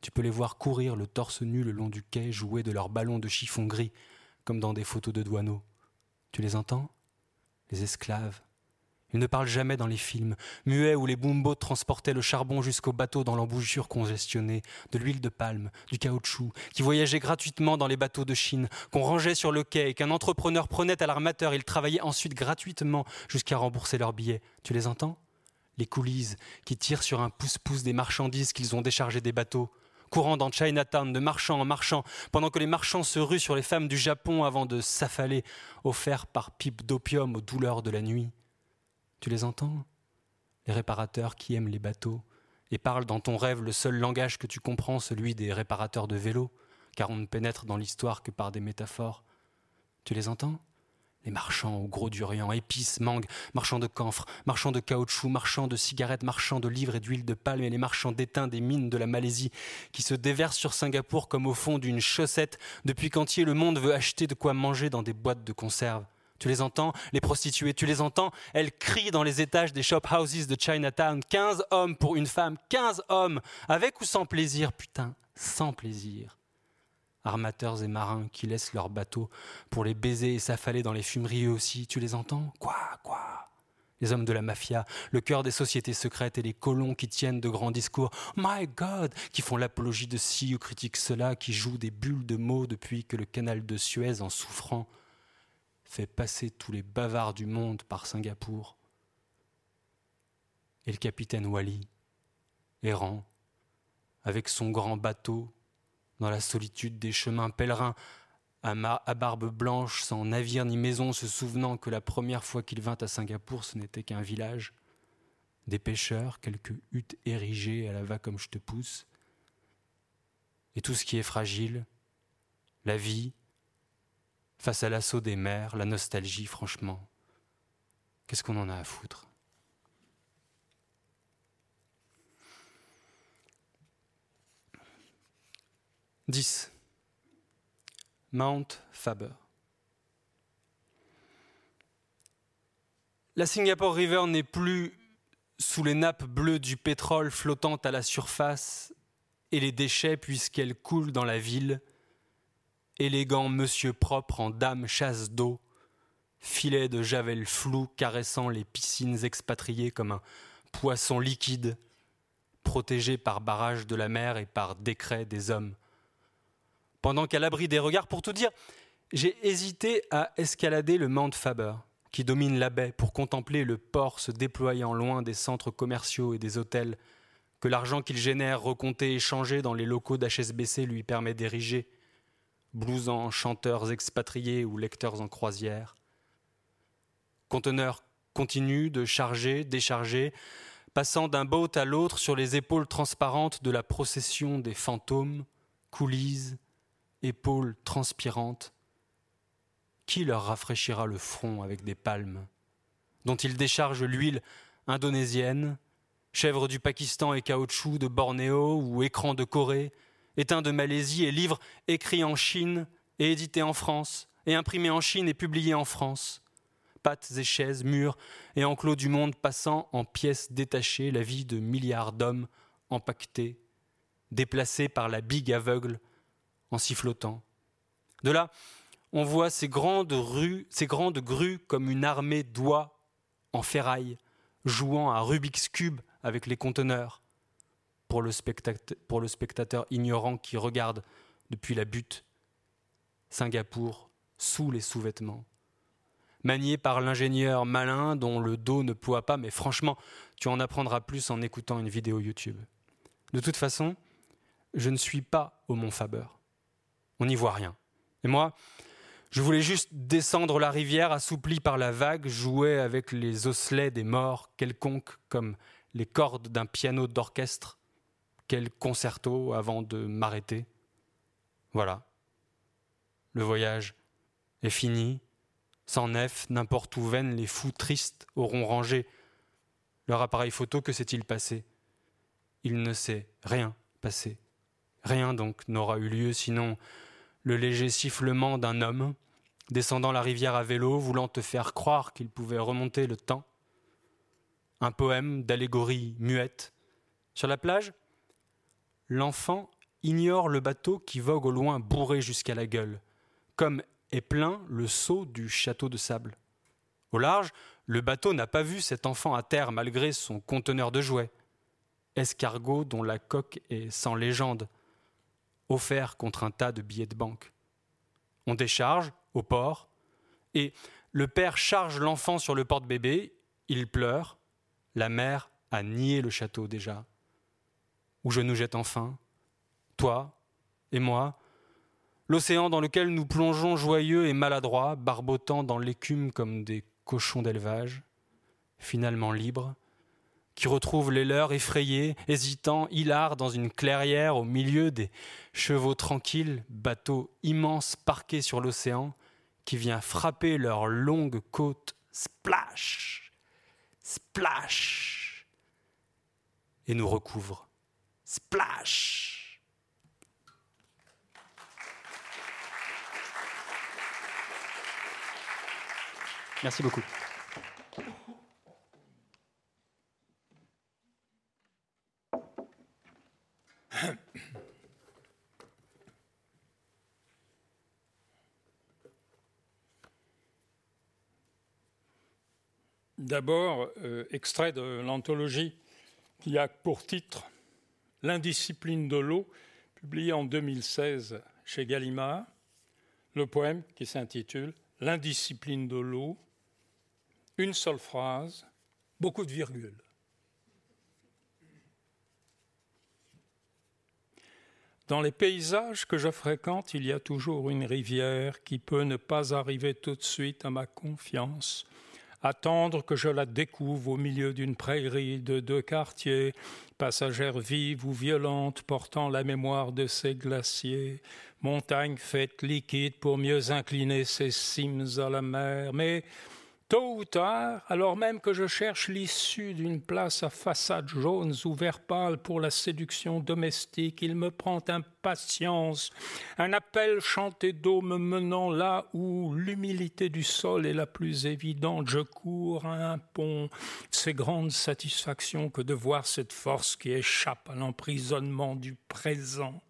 Tu peux les voir courir le torse nu le long du quai, jouer de leurs ballons de chiffon gris, comme dans des photos de douaneaux. Tu les entends? Les esclaves. Il ne parle jamais dans les films, muets où les boomboats transportaient le charbon jusqu'au bateau dans l'embouchure congestionnée, de l'huile de palme, du caoutchouc, qui voyageait gratuitement dans les bateaux de Chine, qu'on rangeait sur le quai et qu'un entrepreneur prenait à l'armateur. Ils travaillaient ensuite gratuitement jusqu'à rembourser leurs billets. Tu les entends? Les coulisses qui tirent sur un pouce-pouce des marchandises qu'ils ont déchargées des bateaux courant dans Chinatown de marchand en marchand, pendant que les marchands se ruent sur les femmes du Japon avant de s'affaler, offerts par pipe d'opium aux douleurs de la nuit. Tu les entends Les réparateurs qui aiment les bateaux et parlent dans ton rêve le seul langage que tu comprends, celui des réparateurs de vélos, car on ne pénètre dans l'histoire que par des métaphores. Tu les entends? Les marchands au gros durian, épices, mangues, marchands de camphre, marchands de caoutchouc, marchands de cigarettes, marchands de livres et d'huile de palme, et les marchands d'étain des mines de la Malaisie, qui se déversent sur Singapour comme au fond d'une chaussette, depuis qu'entier le monde veut acheter de quoi manger dans des boîtes de conserve. Tu les entends, les prostituées, tu les entends, elles crient dans les étages des shop houses de Chinatown. Quinze hommes pour une femme, quinze hommes, avec ou sans plaisir, putain, sans plaisir. Armateurs et marins qui laissent leurs bateaux pour les baiser et s'affaler dans les fumeries aussi, tu les entends? Quoi Quoi? Les hommes de la mafia, le cœur des sociétés secrètes et les colons qui tiennent de grands discours, My God, qui font l'apologie de ci ou critiquent cela, qui jouent des bulles de mots depuis que le canal de Suez, en souffrant, fait passer tous les bavards du monde par Singapour. Et le capitaine Wally, errant, avec son grand bateau, dans la solitude des chemins pèlerins, à, barbe blanche, sans navire ni maison, se souvenant que la première fois qu'il vint à Singapour, ce n'était qu'un village, des pêcheurs, quelques huttes érigées à la va comme je te pousse, et tout ce qui est fragile, la vie, face à l'assaut des mers, la nostalgie, franchement, qu'est-ce qu'on en a à foutre? Dix. Mount Faber. La Singapore River n'est plus sous les nappes bleues du pétrole flottant à la surface et les déchets puisqu'elle coule dans la ville, élégant monsieur propre en dame chasse d'eau, filet de javel flou caressant les piscines expatriées comme un poisson liquide, protégé par barrage de la mer et par décret des hommes. Pendant qu'à l'abri des regards, pour tout dire, j'ai hésité à escalader le Mount Faber, qui domine la baie, pour contempler le port se déployant loin des centres commerciaux et des hôtels que l'argent qu'il génère, recompté et changé dans les locaux d'HSBC lui permet d'ériger blousants, chanteurs expatriés ou lecteurs en croisière. Conteneurs continue de charger, décharger, passant d'un boat à l'autre sur les épaules transparentes de la procession des fantômes, coulisses, épaules transpirantes. Qui leur rafraîchira le front avec des palmes, dont ils déchargent l'huile indonésienne, chèvre du Pakistan et caoutchouc de Bornéo ou écran de Corée, éteint de Malaisie et livre écrit en Chine et édité en France, et imprimé en Chine et publié en France. Pattes et chaises, murs et enclos du monde passant en pièces détachées la vie de milliards d'hommes empaquetés, déplacés par la bigue aveugle en sifflotant. De là, on voit ces grandes rues, grues comme une armée d'oies en ferraille, jouant à Rubik's Cube avec les conteneurs, pour le, spectateur, ignorant qui regarde depuis la butte Singapour sous les sous-vêtements. Manié par l'ingénieur malin dont le dos ne ploie pas, mais franchement, tu en apprendras plus en écoutant une vidéo YouTube. De toute façon, je ne suis pas au Mont Faber. On n'y voit rien. Et moi, je voulais juste descendre la rivière assouplie par la vague, jouer avec les osselets des morts quelconques comme les cordes d'un piano d'orchestre, quel concerto avant de m'arrêter. Voilà. Le voyage est fini. Sans nef, n'importe où viennent les fous tristes auront rangé leur appareil photo. Que s'est-il passé? Il ne s'est rien passé. Rien donc n'aura eu lieu, sinon le léger sifflement d'un homme descendant la rivière à vélo, voulant te faire croire qu'il pouvait remonter le temps. Un poème d'allégorie muette. Sur la plage, l'enfant ignore le bateau qui vogue au loin bourré jusqu'à la gueule, comme est plein le seau du château de sable. Au large, le bateau n'a pas vu cet enfant à terre malgré son conteneur de jouets. Escargot dont la coque est sans légende, offert contre un tas de billets de banque. On décharge au port, et le père charge l'enfant sur le porte-bébé, il pleure, la mère a nié le château déjà. Où je nous jette enfin, toi et moi, l'océan dans lequel nous plongeons joyeux et maladroits, barbotant dans l'écume comme des cochons d'élevage, finalement libres, qui retrouvent les leurs effrayés, hésitants, hilars dans une clairière au milieu des chevaux tranquilles, bateaux immenses parqués sur l'océan, qui vient frapper leurs longues côtes, splash, splash, et nous recouvre, splash. Merci beaucoup. D'abord, euh, extrait de l'anthologie qui a pour titre L'indiscipline de l'eau, publié en 2016 chez Gallimard. Le poème qui s'intitule L'indiscipline de l'eau, une seule phrase, beaucoup de virgules. Dans les paysages que je fréquente, il y a toujours une rivière qui peut ne pas arriver tout de suite à ma confiance attendre que je la découvre au milieu d'une prairie de deux quartiers, passagère vive ou violente portant la mémoire de ses glaciers, montagne faite liquide pour mieux incliner ses cimes à la mer. Mais Tôt ou tard, alors même que je cherche l'issue d'une place à façade jaune ou vert pâle pour la séduction domestique, il me prend impatience, un appel chanté d'eau me menant là où l'humilité du sol est la plus évidente. Je cours à un pont, c'est grande satisfaction que de voir cette force qui échappe à l'emprisonnement du présent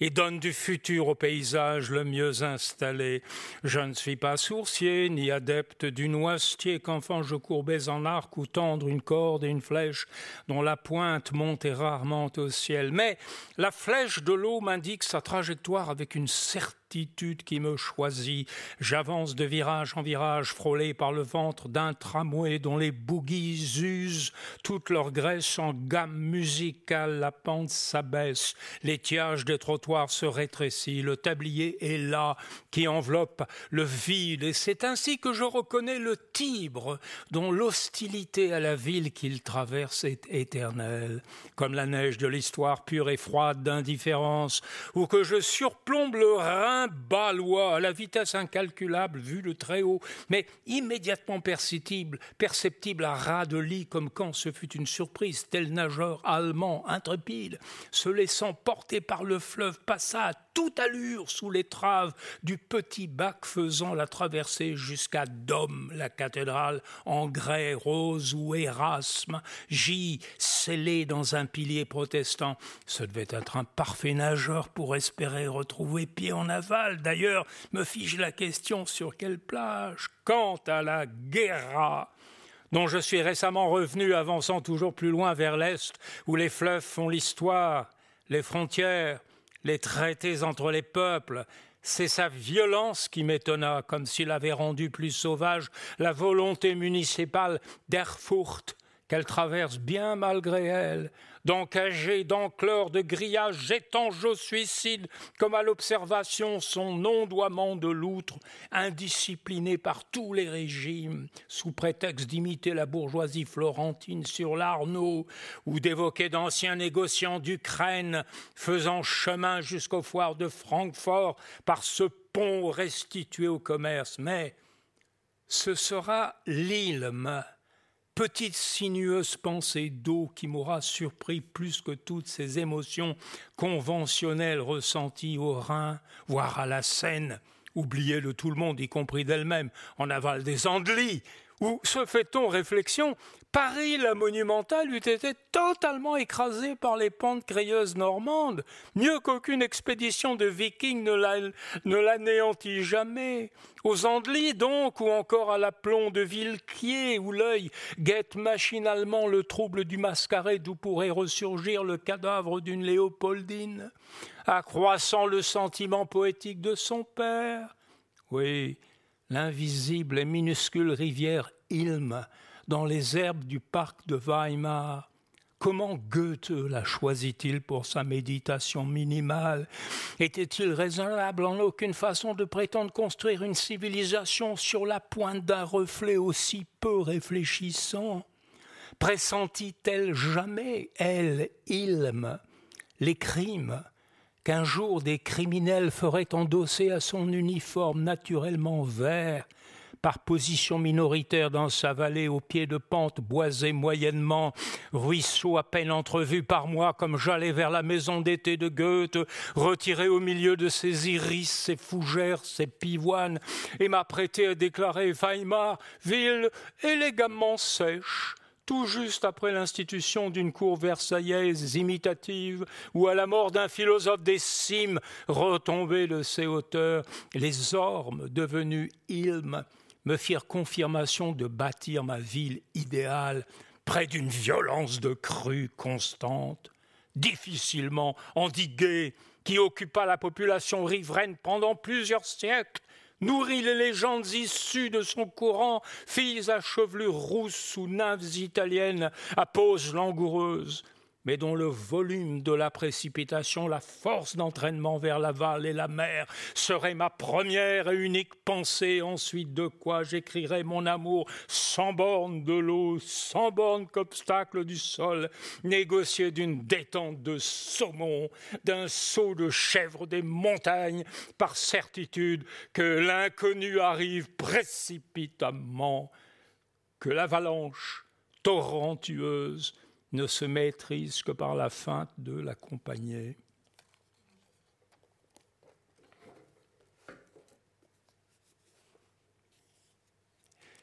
et donne du futur au paysage le mieux installé. Je ne suis pas sourcier ni adepte du noisetier qu'enfant je courbais en arc ou tendre une corde et une flèche dont la pointe montait rarement au ciel. Mais la flèche de l'eau m'indique sa trajectoire avec une certaine qui me choisit. J'avance de virage en virage, frôlé par le ventre d'un tramway dont les bougies usent toute leur graisse en gamme musicale. La pente s'abaisse, l'étiage des trottoirs se rétrécit, le tablier est là, qui enveloppe le vide, et c'est ainsi que je reconnais le Tibre, dont l'hostilité à la ville qu'il traverse est éternelle, comme la neige de l'histoire pure et froide d'indifférence, ou que je surplombe le Rhin balois à la vitesse incalculable vu le très haut, mais immédiatement perceptible, perceptible à ras de lit comme quand ce fut une surprise, tel nageur allemand intrépide, se laissant porter par le fleuve, passa toute allure sous l'étrave du petit bac faisant la traversée jusqu'à Dôme, la cathédrale en grès, rose ou Érasme, J scellé dans un pilier protestant. Ce devait être un parfait nageur pour espérer retrouver pied en aval. D'ailleurs, me fige la question sur quelle plage? Quant à la Guerra, dont je suis récemment revenu, avançant toujours plus loin vers l'Est, où les fleuves font l'histoire, les frontières, les traités entre les peuples. C'est sa violence qui m'étonna, comme s'il avait rendu plus sauvage la volonté municipale d'Erfurt qu'elle traverse bien malgré elle, d'encager, d'enclore, de grillage, étanche au suicide, comme à l'observation son ondoiement de loutre, indiscipliné par tous les régimes, sous prétexte d'imiter la bourgeoisie florentine sur l'Arnaud, ou d'évoquer d'anciens négociants d'Ukraine, faisant chemin jusqu'aux foires de Francfort par ce pont restitué au commerce. Mais ce sera l'île petite sinueuse pensée d'eau qui m'aura surpris plus que toutes ces émotions conventionnelles ressenties au Rhin, voire à la Seine, oubliées de tout le monde, y compris d'elle-même, en aval des Andelys, où se fait-on réflexion Paris, la monumentale, eût été totalement écrasée par les pentes crayeuses normandes, mieux qu'aucune expédition de vikings ne l'anéantit jamais. Aux Andelys, donc, ou encore à l'aplomb de Villequier, où l'œil guette machinalement le trouble du mascaret d'où pourrait ressurgir le cadavre d'une Léopoldine, accroissant le sentiment poétique de son père. Oui, l'invisible et minuscule rivière Ilm, dans les herbes du parc de Weimar. Comment Goethe la choisit-il pour sa méditation minimale? Était-il raisonnable en aucune façon de prétendre construire une civilisation sur la pointe d'un reflet aussi peu réfléchissant? Pressentit-elle jamais, elle, Ilm, les crimes qu'un jour des criminels feraient endosser à son uniforme naturellement vert par position minoritaire dans sa vallée au pied de pente boisée moyennement, ruisseau à peine entrevu par moi comme j'allais vers la maison d'été de Goethe, retiré au milieu de ses iris, ses fougères, ses pivoines, et m'apprêter à déclarer Weimar, ville élégamment sèche, tout juste après l'institution d'une cour versaillaise imitative, ou à la mort d'un philosophe des cimes retombé de ses hauteurs, les ormes devenus ilmes me firent confirmation de bâtir ma ville idéale près d'une violence de crue constante, difficilement endiguée, qui occupa la population riveraine pendant plusieurs siècles, nourrit les légendes issues de son courant, filles à chevelure rousse ou nymphes italiennes à pose langoureuse, mais dont le volume de la précipitation, la force d'entraînement vers l'aval et la mer serait ma première et unique pensée, ensuite de quoi j'écrirais mon amour sans borne de l'eau, sans borne qu'obstacle du sol, négocié d'une détente de saumon, d'un saut de chèvre des montagnes, par certitude que l'inconnu arrive précipitamment, que l'avalanche torrentueuse ne se maîtrise que par la feinte de l'accompagner.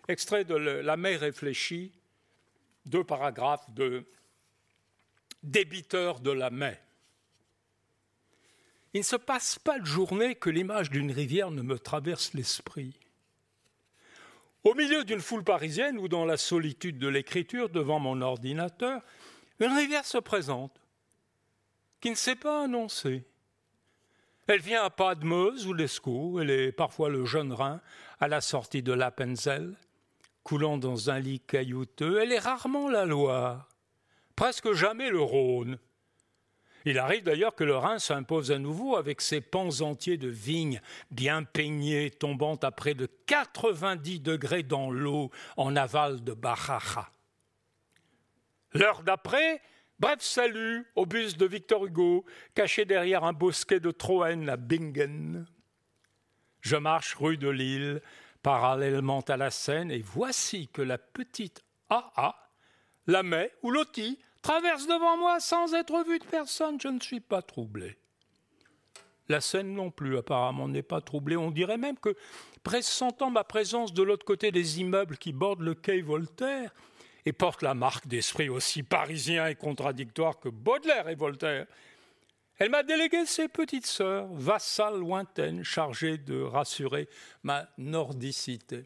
Extrait de La mer réfléchie, deux paragraphes de Débiteur de la mer. Il ne se passe pas de journée que l'image d'une rivière ne me traverse l'esprit. Au milieu d'une foule parisienne ou dans la solitude de l'écriture devant mon ordinateur, une rivière se présente qui ne s'est pas annoncée. Elle vient à pas de Meuse ou l'Escaut, elle est parfois le jeune Rhin à la sortie de l'Appenzell, coulant dans un lit caillouteux, elle est rarement la Loire, presque jamais le Rhône, il arrive d'ailleurs que le Rhin s'impose à nouveau avec ses pans entiers de vignes bien peignées tombant à près de 90 degrés dans l'eau en aval de Bajaja. L'heure d'après, bref salut au bus de Victor Hugo, caché derrière un bosquet de Troène à Bingen. Je marche rue de Lille, parallèlement à la Seine, et voici que la petite AA, la met ou Loti, traverse devant moi sans être vu de personne, je ne suis pas troublé. La scène non plus, apparemment, n'est pas troublée. On dirait même que, pressentant ma présence de l'autre côté des immeubles qui bordent le quai Voltaire, et portent la marque d'esprit aussi parisien et contradictoire que Baudelaire et Voltaire, elle m'a délégué ses petites sœurs, vassales lointaines, chargées de rassurer ma nordicité.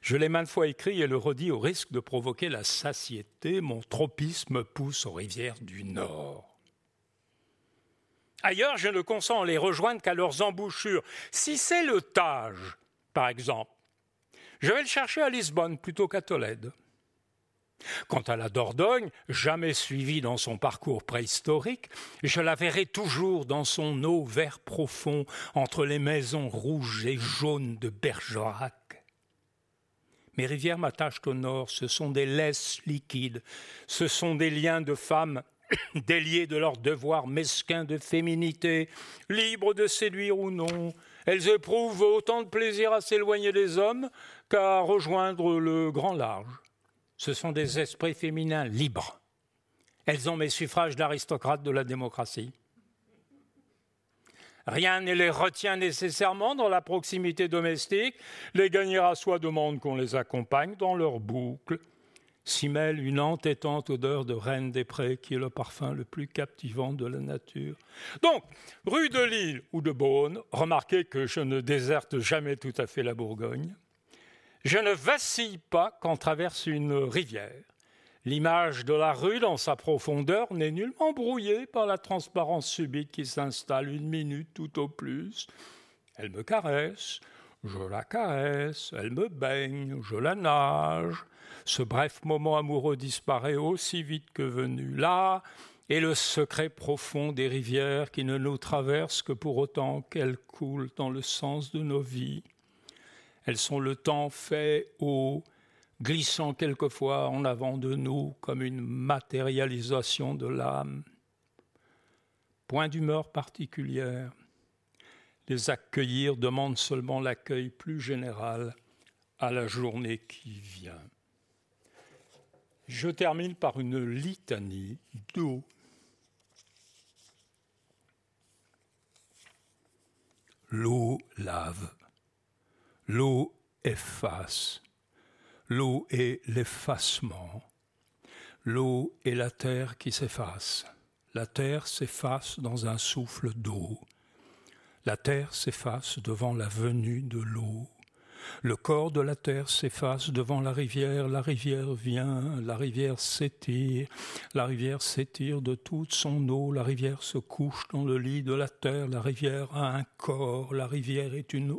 Je l'ai maintes fois écrit et le redis au risque de provoquer la satiété. Mon tropisme pousse aux rivières du Nord. Ailleurs, je ne consens les rejoindre qu'à leurs embouchures. Si c'est le Tage, par exemple, je vais le chercher à Lisbonne plutôt qu'à Tolède. Quant à la Dordogne, jamais suivie dans son parcours préhistorique, je la verrai toujours dans son eau vert profond entre les maisons rouges et jaunes de Bergerac. Mes rivières m'attachent au nord, ce sont des laisses liquides, ce sont des liens de femmes déliées de leur devoir mesquin de féminité, libres de séduire ou non. Elles éprouvent autant de plaisir à s'éloigner des hommes qu'à rejoindre le grand large. Ce sont des esprits féminins libres. Elles ont mes suffrages d'aristocrates de la démocratie. Rien ne les retient nécessairement dans la proximité domestique. Les gagnera soit demandent qu'on les accompagne dans leur boucle. S'y mêle une entêtante odeur de reine des prés qui est le parfum le plus captivant de la nature. Donc, rue de Lille ou de Beaune, remarquez que je ne déserte jamais tout à fait la Bourgogne. Je ne vacille pas quand traverse une rivière. L'image de la rue dans sa profondeur n'est nullement brouillée par la transparence subite qui s'installe une minute tout au plus. Elle me caresse, je la caresse, elle me baigne, je la nage. Ce bref moment amoureux disparaît aussi vite que venu. Là est le secret profond des rivières qui ne nous traversent que pour autant qu'elles coulent dans le sens de nos vies. Elles sont le temps fait haut, glissant quelquefois en avant de nous comme une matérialisation de l'âme. Point d'humeur particulière. Les accueillir demande seulement l'accueil plus général à la journée qui vient. Je termine par une litanie d'eau. L'eau lave, l'eau efface, L'eau est l'effacement. L'eau est la terre qui s'efface. La terre s'efface dans un souffle d'eau. La terre s'efface devant la venue de l'eau. Le corps de la terre s'efface devant la rivière, la rivière vient, la rivière s'étire, la rivière s'étire de toute son eau, la rivière se couche dans le lit de la terre, la rivière a un corps, la rivière est une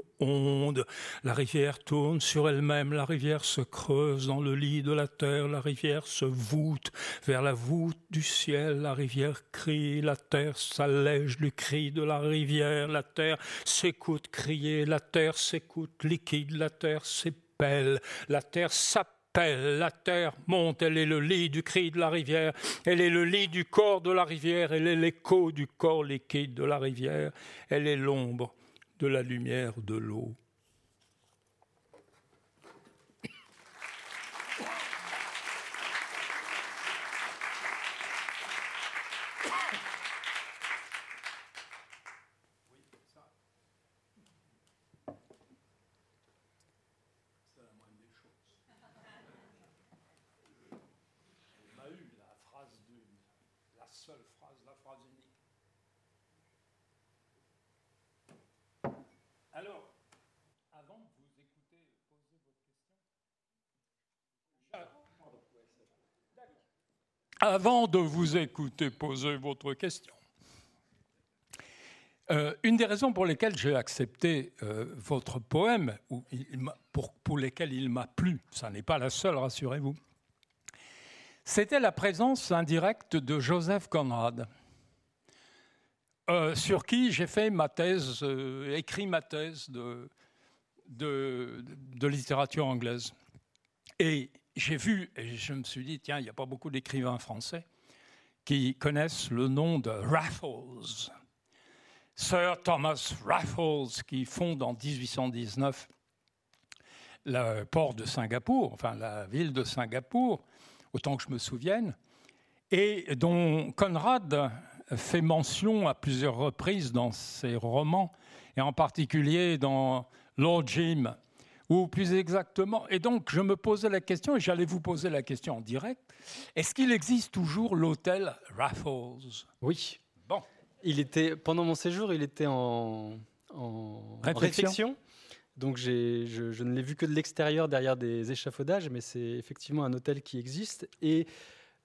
la rivière tourne sur elle-même, la rivière se creuse dans le lit de la terre, la rivière se voûte vers la voûte du ciel, la rivière crie, la terre s'allège du cri de la rivière, la terre s'écoute crier, la terre s'écoute liquide, la terre s'épelle, la terre s'appelle, la terre monte, elle est le lit du cri de la rivière, elle est le lit du corps de la rivière, elle est l'écho du corps liquide de la rivière, elle est l'ombre de la lumière de l'eau. Avant de vous écouter poser votre question, euh, une des raisons pour lesquelles j'ai accepté euh, votre poème, ou pour, lesquelles il m'a plu, ça n'est pas la seule, rassurez-vous, c'était la présence indirecte de Joseph Conrad, euh, sur qui j'ai fait ma thèse, écrit ma thèse de, de, de littérature anglaise. Et j'ai vu, et je me suis dit, tiens, il n'y a pas beaucoup d'écrivains français qui connaissent le nom de Raffles. Sir Thomas Raffles, qui fonde en 1819 le port de Singapour, enfin la ville de Singapour, autant que je me souvienne, et dont Conrad fait mention à plusieurs reprises dans ses romans, et en particulier dans Lord Jim, ou plus exactement, et donc je me posais la question, et j'allais vous poser la question en direct, est-ce qu'il existe toujours l'hôtel Raffles? Oui. Bon. Il était, pendant mon séjour, il était en, réflexion. Donc je, je, ne l'ai vu que de l'extérieur derrière des échafaudages, mais c'est effectivement un hôtel qui existe. Et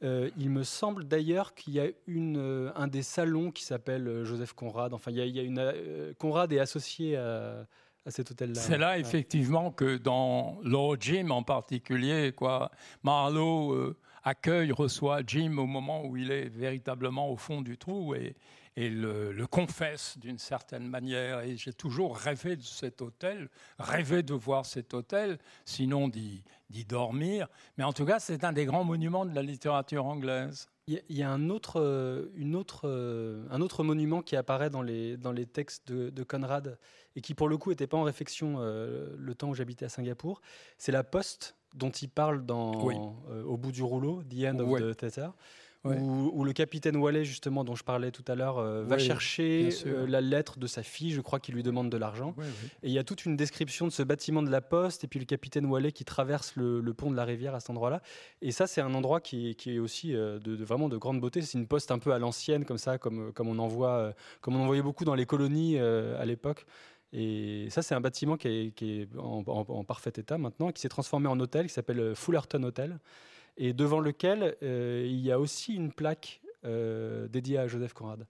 euh, il me semble d'ailleurs qu'il y a une, euh, un des salons qui s'appelle euh, Joseph Conrad. Enfin, il y a, une, Conrad est associé à cet hôtel-là. C'est là, effectivement, que dans Lord Jim en particulier, quoi, Marlowe euh, accueille, reçoit Jim au moment où il est véritablement au fond du trou et, et le, le, confesse d'une certaine manière. Et j'ai toujours rêvé de cet hôtel, rêvé de voir cet hôtel, sinon d'y dormir. Mais en tout cas, c'est un des grands monuments de la littérature anglaise. Il y a un autre, euh, une autre, euh, un autre monument qui apparaît dans les, dans les textes de, de Conrad et qui, pour le coup, n'était pas en réflexion euh, le temps où j'habitais à Singapour. C'est la poste dont il parle dans, Au bout du rouleau, The End of the Tether, où, le capitaine Wallet, justement, dont je parlais tout à l'heure, euh, va chercher euh, la lettre de sa fille, je crois qu'il lui demande de l'argent. et il y a toute une description de ce bâtiment de la poste, et puis le capitaine Wallet qui traverse le, pont de la rivière à cet endroit-là. Et ça, c'est un endroit qui, est aussi euh, de, vraiment de grande beauté. C'est une poste un peu à l'ancienne, comme ça, comme, comme, on en voit, comme on en voyait beaucoup dans les colonies à l'époque. Et ça, c'est un bâtiment qui est, en, en, parfait état maintenant, qui s'est transformé en hôtel, qui s'appelle Fullerton Hotel et devant lequel euh, il y a aussi une plaque euh, dédiée à Joseph Conrad.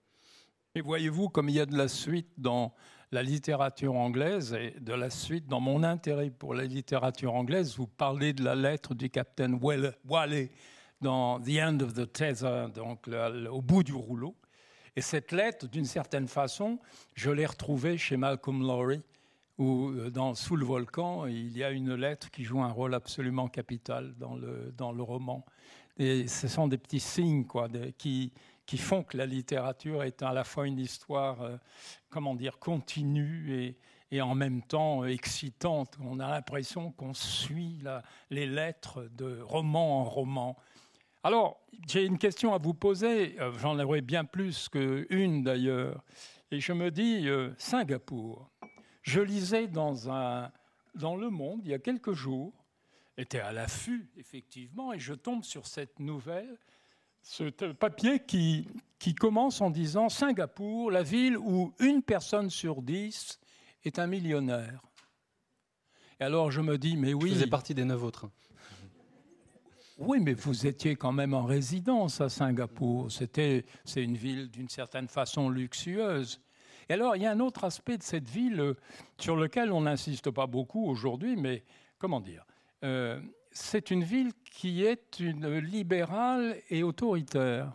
Et voyez-vous, comme il y a de la suite dans la littérature anglaise et de la suite dans mon intérêt pour la littérature anglaise, vous parlez de la lettre du capitaine Wally dans The End of the Tether, donc au bout du rouleau. Et cette lettre, d'une certaine façon, je l'ai retrouvée chez Malcolm Lowry où euh, dans Sous le volcan, il y a une lettre qui joue un rôle absolument capital dans le, dans le roman. Et ce sont des petits signes quoi, qui, qui font que la littérature est à la fois une histoire, euh, comment dire, continue et, et en même temps excitante. On a l'impression qu'on suit la, les lettres de roman en roman. Alors, j'ai une question à vous poser, euh, j'en aurais bien plus qu'une d'ailleurs, et je me dis, Singapour, je lisais dans, un, dans Le Monde il y a quelques jours, était à l'affût, effectivement, et je tombe sur cette nouvelle, ce papier qui, qui commence en disant Singapour, la ville où une personne sur dix est un millionnaire. Et alors je me dis, mais oui. Vous faisais partie des neuf autres. Oui, mais vous étiez quand même en résidence à Singapour. C'était, c'est une ville d'une certaine façon luxueuse. Et alors, il y a un autre aspect de cette ville euh, sur lequel on n'insiste pas beaucoup aujourd'hui, mais comment dire euh, C'est une ville qui est une libérale et autoritaire.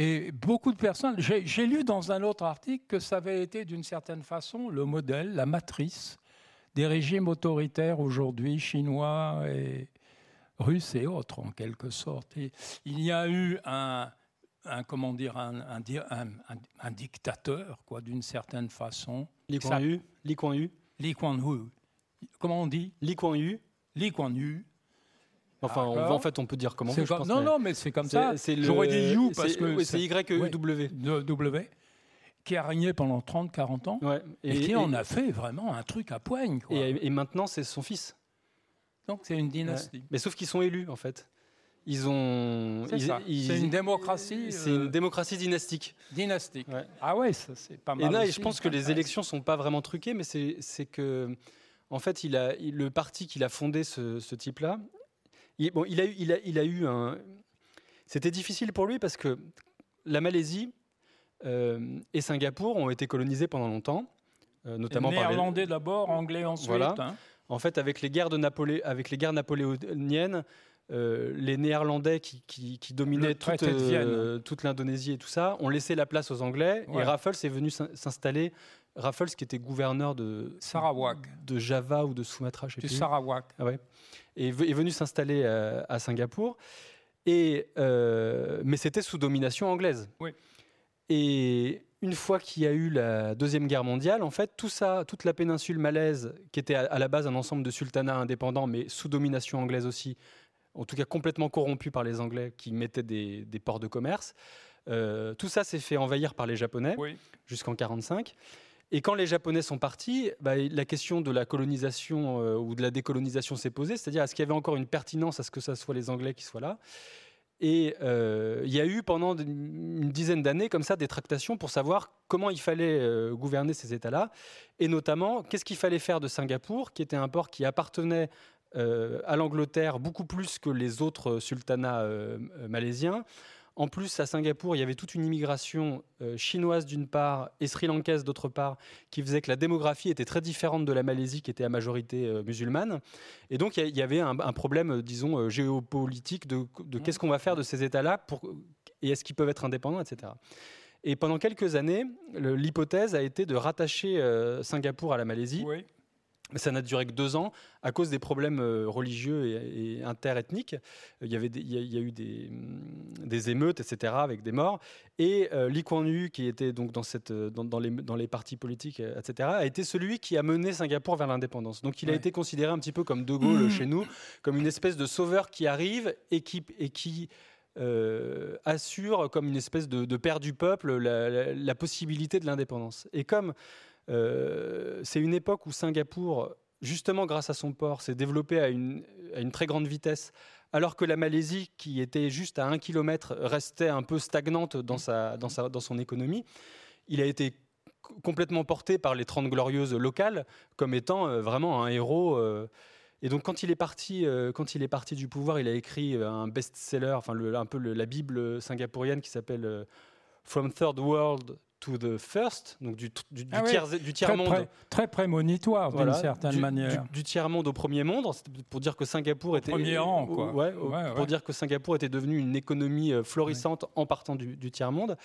Et beaucoup de personnes, j'ai lu dans un autre article que ça avait été d'une certaine façon le modèle, la matrice des régimes autoritaires aujourd'hui, chinois et russes et autres en quelque sorte. Il y a eu un, un, comment dire, un, un, dictateur, quoi, d'une certaine façon. Li Kuan Yu? Li Kuan Yu? Li Kuan. Comment on dit? Li Kuan Yu. Li Kuan Yu. Enfin, en fait, on peut dire comment. Je non, non, mais c'est comme ça. J'aurais dit You parce que c'est Y E W. W qui a régné pendant 30-40 ans et, qui en a fait vraiment un truc à poigne. Et, maintenant, c'est son fils. Donc c'est une dynastie. Mais sauf qu'ils sont élus, en fait. Ils ont. C'est une démocratie. C'est une euh, démocratie dynastique. Dynastique. Ah ouais, c'est pas mal. Et là, je pense que les élections sont pas vraiment truquées, mais c'est que, en fait, il a le parti qu'il a fondé, ce, type-là. Il, bon, il a eu, il a, il a eu un. C'était difficile pour lui parce que la Malaisie euh, et Singapour ont été colonisés pendant longtemps, euh, notamment par les Néerlandais d'abord, Anglais ensuite. Voilà. Hein. En fait, avec les guerres de Napolé... avec les guerres napoléoniennes, euh, les Néerlandais qui, dominaient euh, toute, l'Indonésie et tout ça ont laissé la place aux Anglais. Et Raffles est venu s'installer. Raffles qui était gouverneur de Sarawak, de Java ou de Sumatra, je sais du Sarawak, ah ouais, et est venu s'installer euh, à, Singapour. Et mais c'était sous domination anglaise. Et une fois qu'il y a eu la deuxième guerre mondiale, en fait, tout ça, toute la péninsule malaise, qui était à la base un ensemble de sultanats indépendants, mais sous domination anglaise aussi, en tout cas complètement corrompu par les Anglais qui mettaient des, ports de commerce. Euh, tout ça s'est fait envahir par les Japonais jusqu'en 1945. Et quand les Japonais sont partis, bah, la question de la colonisation euh, ou de la décolonisation s'est posée, c'est-à-dire est-ce qu'il y avait encore une pertinence à ce que ce soit les Anglais qui soient là? Et euh, il y a eu pendant une dizaine d'années comme ça des tractations pour savoir comment il fallait gouverner ces États-là, et notamment qu'est-ce qu'il fallait faire de Singapour, qui était un port qui appartenait euh, à l'Angleterre beaucoup plus que les autres sultanats euh, euh, malaisiens. En plus, à Singapour, il y avait toute une immigration chinoise d'une part et sri-lankaise d'autre part, qui faisait que la démographie était très différente de la Malaisie, qui était à majorité musulmane. Et donc, il y avait un, problème, disons, géopolitique de, de qu'est-ce qu'on va faire de ces États-là et est-ce qu'ils peuvent être indépendants, etc. Et pendant quelques années, l'hypothèse a été de rattacher Singapour à la Malaisie. Oui ça n'a duré que deux ans à cause des problèmes euh, religieux et, interethniques. Il y, avait il, y a, eu des, mm, des, émeutes, etc., avec des morts. Et euh, Lee Kuan Yew, qui était donc dans, cette, dans, les, dans les partis politiques, euh, etc., a été celui qui a mené Singapour vers l'indépendance. Donc il a été considéré un petit peu comme De Gaulle chez nous, comme une espèce de sauveur qui arrive et qui, et qui assure comme une espèce de, père du peuple la, possibilité de l'indépendance. Et comme c'est une époque où Singapour, justement grâce à son port, s'est développé à une, très grande vitesse, alors que la Malaisie, qui était juste à un kilomètre, restait un peu stagnante dans, sa, dans, sa, dans son économie, il a été complètement porté par les Trente Glorieuses locales comme étant euh, vraiment un héros. Euh. et donc quand il est parti, euh, quand il est parti du pouvoir, il a écrit un best-seller, enfin un peu la Bible singapourienne qui s'appelle From Third World to the First, donc du, du, ah tiers, du tiers monde. très prémonitoire d'une certaine manière. Du, tiers monde au premier monde, pour dire que Singapour était. Premier rang, quoi. Ouais, pour dire que Singapour était devenu une économie florissante en partant du, tiers monde.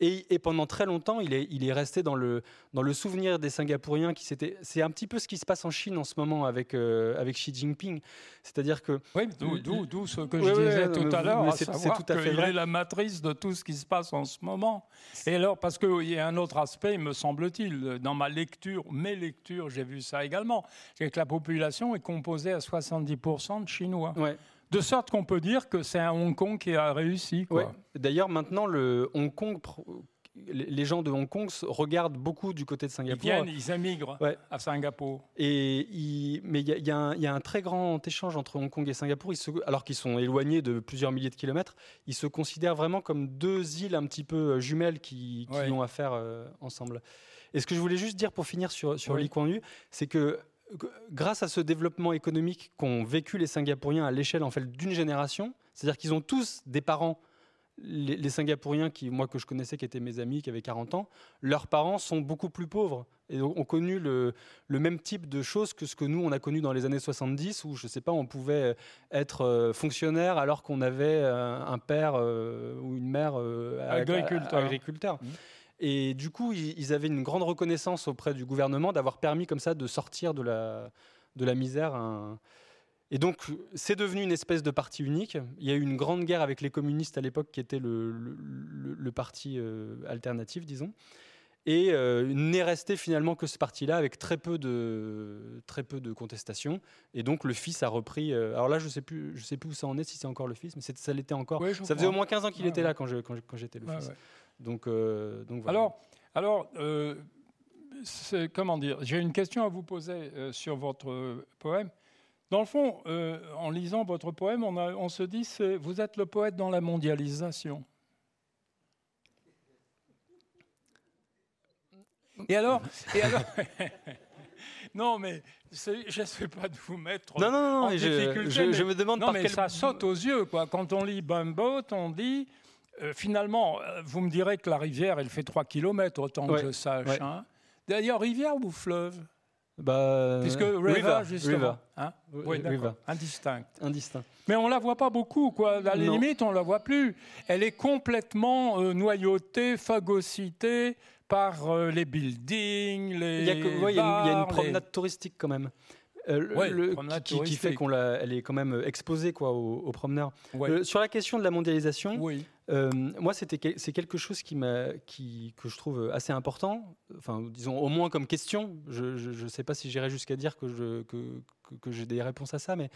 Et, pendant très longtemps, il est, il est resté dans le, dans le souvenir des Singapouriens. Qui c'est un petit peu ce qui se passe en Chine en ce moment avec, euh, avec Xi Jinping. C'est-à-dire que. Oui, d'où ce que je disais tout à l'heure, c'est tout à fait vrai. est la matrice de tout ce qui se passe en ce moment. Et alors, parce qu'il y a un autre aspect, me semble-t-il, dans ma lecture, mes lectures, j'ai vu ça également, c'est que la population est composée à 70% de Chinois. Ouais. De sorte qu'on peut dire que c'est un Hong Kong qui a réussi. D'ailleurs, maintenant, le Hong Kong les gens de Hong Kong regardent beaucoup du côté de Singapour. Ils viennent, ils émigrent à Singapour. Et mais il y, a un très grand échange entre Hong Kong et Singapour, alors qu'ils sont éloignés de plusieurs milliers de kilomètres. Ils se considèrent vraiment comme deux îles un petit peu euh, jumelles qui, ont affaire euh, ensemble. Et ce que je voulais juste dire pour finir sur, sur Lee Kuan Yew, c'est que grâce à ce développement économique qu'ont vécu les Singapouriens à l'échelle en fait d'une génération, c'est-à-dire qu'ils ont tous des parents, les, Singapouriens qui moi que je connaissais, qui étaient mes amis, qui avaient 40 ans, leurs parents sont beaucoup plus pauvres et ont connu le, même type de choses que ce que nous on a connu dans les années 70 où je sais pas on pouvait être euh, fonctionnaire alors qu'on avait euh, un père euh, ou une mère agriculteur. Mmh. Et du coup, ils avaient une grande reconnaissance auprès du gouvernement d'avoir permis comme ça de sortir de la, de la misère. Et donc, c'est devenu une espèce de parti unique. Il y a eu une grande guerre avec les communistes à l'époque, qui était le, le, parti euh, alternatif, disons. Et euh, n'est resté finalement que ce parti-là, avec très peu de très peu de contestation. Et donc le fils a repris. Euh, alors là, je sais plus, je sais plus où ça en est, si c'est encore le fils, mais ça l'était encore. ça faisait au moins 15 ans qu'il était là quand j'étais quand, j'étais le fils. Donc, euh, donc voilà. Alors, alors euh, comment dire J'ai une question à vous poser euh, sur votre poème. Dans le fond, en lisant votre poème, on, a, on se dit vous êtes le poète dans la mondialisation. Et alors, et alors Non, mais je ne sais pas de vous mettre non, non, non, en difficulté. Je, je, me demande non, par mais ça saute aux yeux. Quoi. Quand on lit Bumboat, on dit euh, finalement, euh, vous me direz que la rivière, elle fait 3 km, autant que je sache. Hein. D'ailleurs, rivière ou fleuve? Bah, Puisque river, justement. Hein oui, Indistinct. Indistinct. Mais on ne la voit pas beaucoup, quoi. À la limite, on ne la voit plus. Elle est complètement euh, noyautée, phagocytée par les buildings, les. Il y, a, il y, a une promenade touristique quand même. Euh, qui, fait qu'on elle est quand même exposée quoi aux, promeneurs. Euh, sur la question de la mondialisation, euh, moi c'était c'est quelque chose que je trouve assez important. Enfin disons au moins comme question. Je ne sais pas si j'irai jusqu'à dire que j'ai des réponses à ça, mais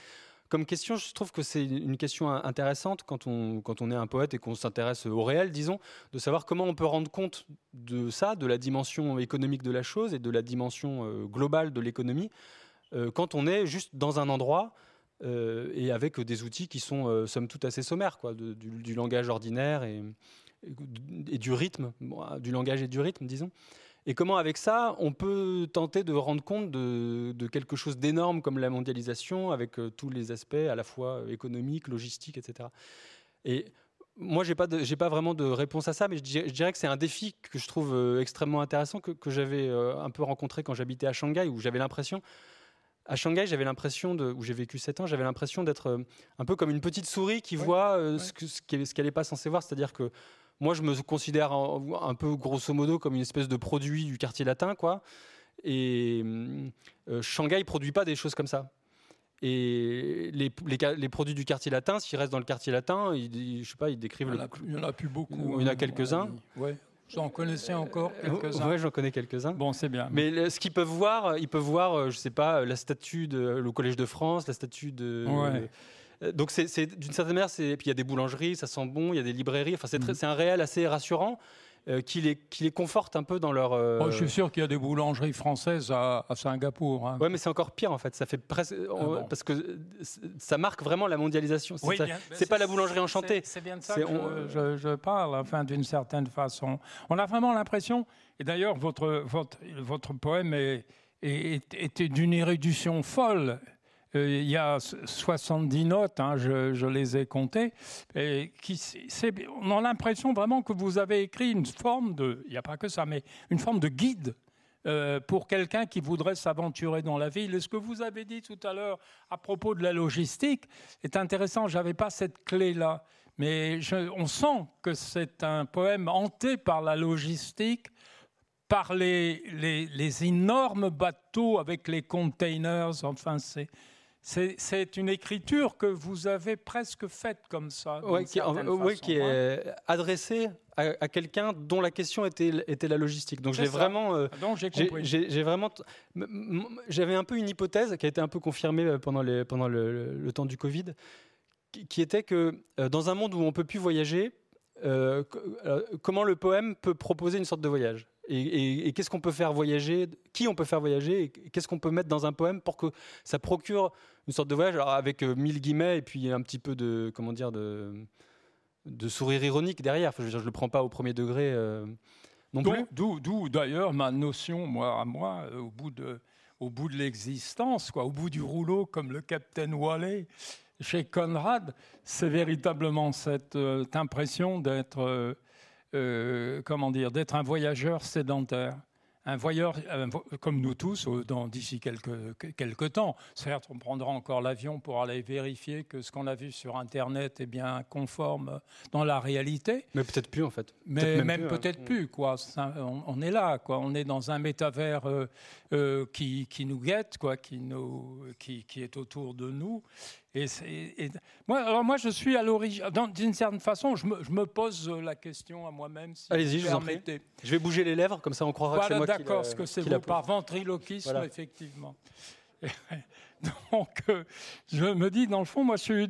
comme question, je trouve que c'est une question intéressante quand on, quand on est un poète et qu'on s'intéresse au réel, disons, de savoir comment on peut rendre compte de ça, de la dimension économique de la chose et de la dimension globale de l'économie, euh, quand on est juste dans un endroit euh, et avec des outils qui sont, euh, somme toute, assez sommaires, quoi, du, langage ordinaire et, du rythme, du langage et du rythme, disons. Et comment, avec ça, on peut tenter de rendre compte de, quelque chose d'énorme comme la mondialisation, avec tous les aspects à la fois économiques, logistiques, etc. Et moi, je n'ai pas, pas, vraiment de réponse à ça, mais je dirais, que c'est un défi que je trouve extrêmement intéressant, que j'avais un peu rencontré quand j'habitais à Shanghai, où j'avais l'impression à Shanghai, j'avais l'impression de, où j'ai vécu 7 ans, j'avais l'impression d'être euh, un peu comme une petite souris qui voit euh, ce qu'elle n'est pas censée voir. C'est-à-dire que moi, je me considère un, peu grosso modo comme une espèce de produit du quartier latin, quoi. Et euh, Shanghai produit pas des choses comme ça. Et les, les, produits du quartier latin, s'ils restent dans le quartier latin, ils, je sais pas, ils décrivent. Il n'y en, a plus beaucoup. Il y en a quelques-uns. Ouais. J'en connaissais encore quelques-uns. Oui, j'en connais quelques-uns. Bon, c'est bien. Mais ce qu'ils peuvent voir, ils peuvent voir, euh, je sais pas, la statue de, le Collège de France, la statue de. donc c'est d'une certaine manière, puis il y a des boulangeries, ça sent bon, il y a des librairies. Enfin, c'est mm. un réel assez rassurant. Euh, qui, les, qui les conforte un peu dans leur. Euh, oh, je suis sûr qu'il y a des boulangeries françaises à, Singapour. Hein. Oui, mais c'est encore pire en fait. Ça fait presque ah parce que ça marque vraiment la mondialisation. Oui, c'est pas la boulangerie enchantée. C'est bien de ça que je, je, parle, enfin d'une certaine façon. On a vraiment l'impression. Et d'ailleurs, votre, votre, votre poème est, était d'une érudition folle. Euh, il y a 70 notes, hein, je, les ai comptées, on a l'impression vraiment que vous avez écrit une forme de, il n'y a pas que ça, mais une forme de guide euh, pour quelqu'un qui voudrait s'aventurer dans la ville. Ce que vous avez dit tout à l'heure à propos de la logistique est intéressant. Je n'avais pas cette clé-là, mais on sent que c'est un poème hanté par la logistique, par les, les, les énormes bateaux avec les containers. Enfin, c'est c'est une écriture que vous avez presque faite comme ça. Oui, qui, qui, est hein. adressée à, quelqu'un dont la question était, était la logistique. Donc j'ai vraiment, euh, j'ai vraiment, j'avais un peu une hypothèse qui a été un peu confirmée euh, pendant, les, pendant le, temps du Covid, qui, était que euh, dans un monde où on peut plus voyager, comment le poème peut proposer une sorte de voyage? Et, qu'est-ce qu'on peut faire voyager? Qui on peut faire voyager? Et qu'est-ce qu'on peut mettre dans un poème pour que ça procure une sorte de voyage, alors avec euh, mille guillemets et puis un petit peu de comment dire de, de sourire ironique derrière. je, ne le prends pas au premier degré euh, non plus. D'où d'ailleurs ma notion, moi à moi, euh, au bout de au bout de l'existence, quoi, au bout du rouleau, comme le capitaine Wallet chez Conrad, c'est véritablement cette impression d'être euh, comment dire, d'être un voyageur sédentaire. Un voyageur, comme nous tous, d'ici quelques, quelques temps. Certes, on prendra encore l'avion pour aller vérifier que ce qu'on a vu sur Internet est bien conforme dans la réalité. Mais peut-être plus, en fait. Mais même, peut-être hein. plus, quoi. on, est là, quoi. On est dans un métavers euh, euh, qui, qui, nous guette, quoi, qui, nous, qui, qui est autour de nous. Et, moi, alors moi, je suis à l'origine. D'une certaine façon, je me, je me, pose la question à moi-même. Si Allez-y, je vous en prie. Je vais bouger les lèvres, comme ça on croira que c'est moi qui d'accord, ce que c'est vous par ventriloquisme, effectivement. Donc, euh, je me dis, dans le fond, moi, je suis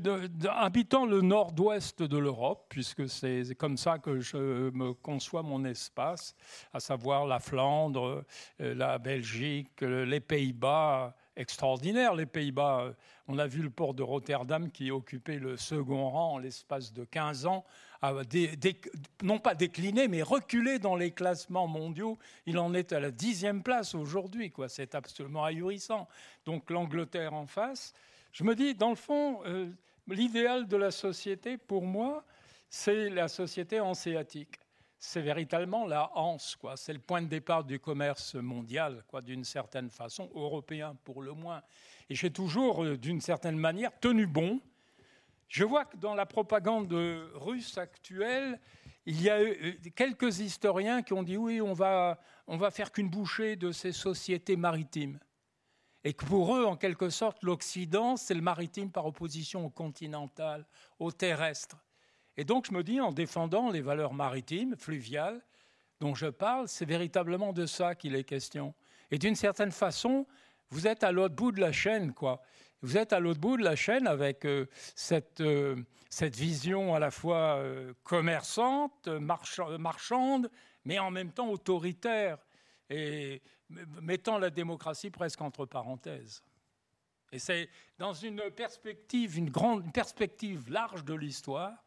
habitant le nord-ouest de l'Europe, puisque c'est comme ça que je me conçois mon espace, à savoir la Flandre, euh, la Belgique, les Pays-Bas, extraordinaire, les Pays-Bas. On a vu le port de Rotterdam qui occupait le second rang en l'espace de 15 ans, non pas décliné, mais reculé dans les classements mondiaux. Il en est à la dixième place aujourd'hui. C'est absolument ahurissant. Donc l'Angleterre en face. Je me dis, dans le fond, euh, l'idéal de la société, pour moi, c'est la société hanséatique c'est véritablement la hanse, quoi. C'est le point de départ du commerce mondial, quoi, d'une certaine façon, européen pour le moins. Et j'ai toujours, euh, d'une certaine manière, tenu bon. Je vois que dans la propagande russe actuelle, il y a euh, quelques historiens qui ont dit oui, on va, va faire qu'une bouchée de ces sociétés maritimes. Et que pour eux, en quelque sorte, l'Occident, c'est le maritime par opposition au continental, au terrestre. Et donc, je me dis, en défendant les valeurs maritimes, fluviales, dont je parle, c'est véritablement de ça qu'il est question. Et d'une certaine façon, vous êtes à l'autre bout de la chaîne, quoi. Vous êtes à l'autre bout de la chaîne avec euh, cette, euh, cette vision à la fois euh, commerçante, marchande, mais en même temps autoritaire, et mettant la démocratie presque entre parenthèses. Et c'est dans une perspective, une grande perspective large de l'histoire,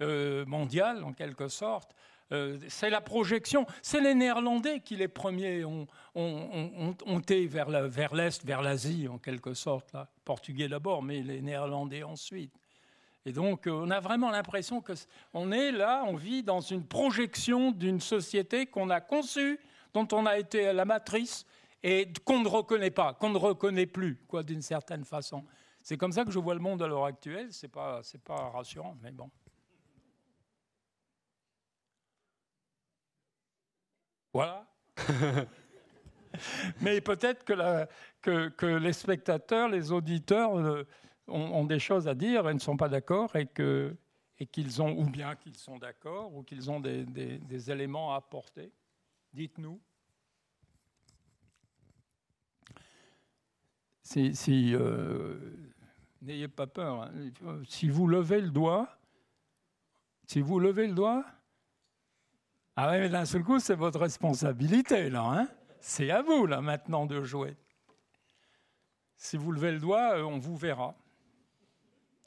mondiale, en quelque sorte. Euh, c'est la projection. C'est les Néerlandais qui, les premiers, ont, été vers l'Est, vers l'Asie, en quelque sorte. Là. Portugais d'abord, mais les Néerlandais ensuite. Et donc, euh, on a vraiment l'impression qu'on est là, on vit dans une projection d'une société qu'on a conçue, dont on a été la matrice, et qu'on ne reconnaît pas, qu'on ne reconnaît plus, quoi, d'une certaine façon. C'est comme ça que je vois le monde à l'heure actuelle. C'est pas, c'est pas rassurant, mais bon. Voilà. Mais peut-être que, les spectateurs, les auditeurs euh, ont, des choses à dire et ne sont pas d'accord et qu'ils ont, ou bien qu'ils sont d'accord, ou qu'ils ont des, éléments à apporter. Dites-nous. Euh, N'ayez pas peur. Hein. Si vous levez le doigt, si vous levez le doigt, ah ouais, mais d'un seul coup, c'est votre responsabilité, là. Hein c'est à vous, là, maintenant, de jouer. Si vous levez le doigt, euh, on vous verra.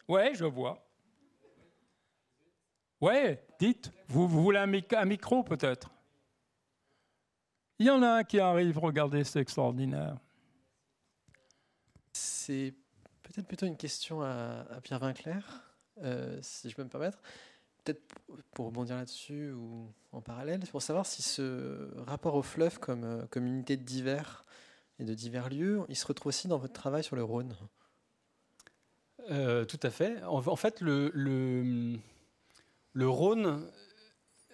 Ouais, je vois. Ouais, dites. Vous, voulez un, micro, peut-être? Il y en a un qui arrive, regardez, c'est extraordinaire. C'est peut-être plutôt une question à, Pierre Vinclair, euh, si je peux me permettre peut-être pour rebondir là-dessus ou en parallèle, pour savoir si ce rapport au fleuve comme, euh, unité de divers et de divers lieux, il se retrouve aussi dans votre travail sur le Rhône? Euh, tout à fait. En, fait, le, Rhône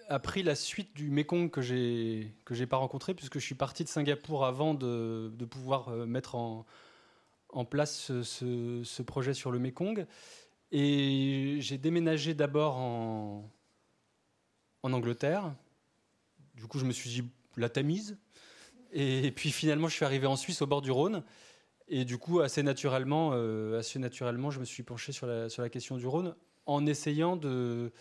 a pris la suite du Mekong que j'ai que j'ai pas rencontré puisque je suis parti de Singapour avant de, pouvoir euh, mettre en, place ce, ce, projet sur le Mekong. Et j'ai déménagé d'abord en, en Angleterre. Du coup, je me suis dit la Tamise. Et puis finalement, je suis arrivé en Suisse au bord du Rhône. Et du coup, assez naturellement, euh, assez naturellement je me suis penché sur la, sur la question du Rhône en essayant de,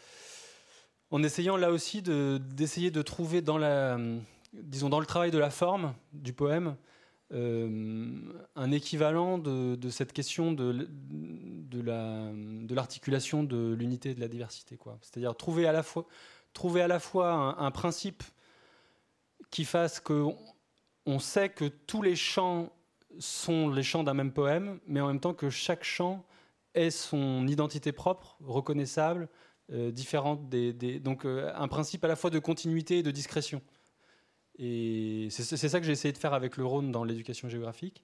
en essayant là aussi d'essayer de, trouver dans la, disons dans le travail de la forme du poème un équivalent de, cette question de, de l'articulation de l'unité et de la diversité. C'est-à-dire trouver à la fois, trouver à la fois un, principe qui fasse que on sait que tous les chants sont les chants d'un même poème, mais en même temps que chaque chant ait son identité propre, reconnaissable, euh, différente des, donc euh, un principe à la fois de continuité et de discrétion. Et c'est ça que j'ai essayé de faire avec le Rhône dans l'éducation géographique,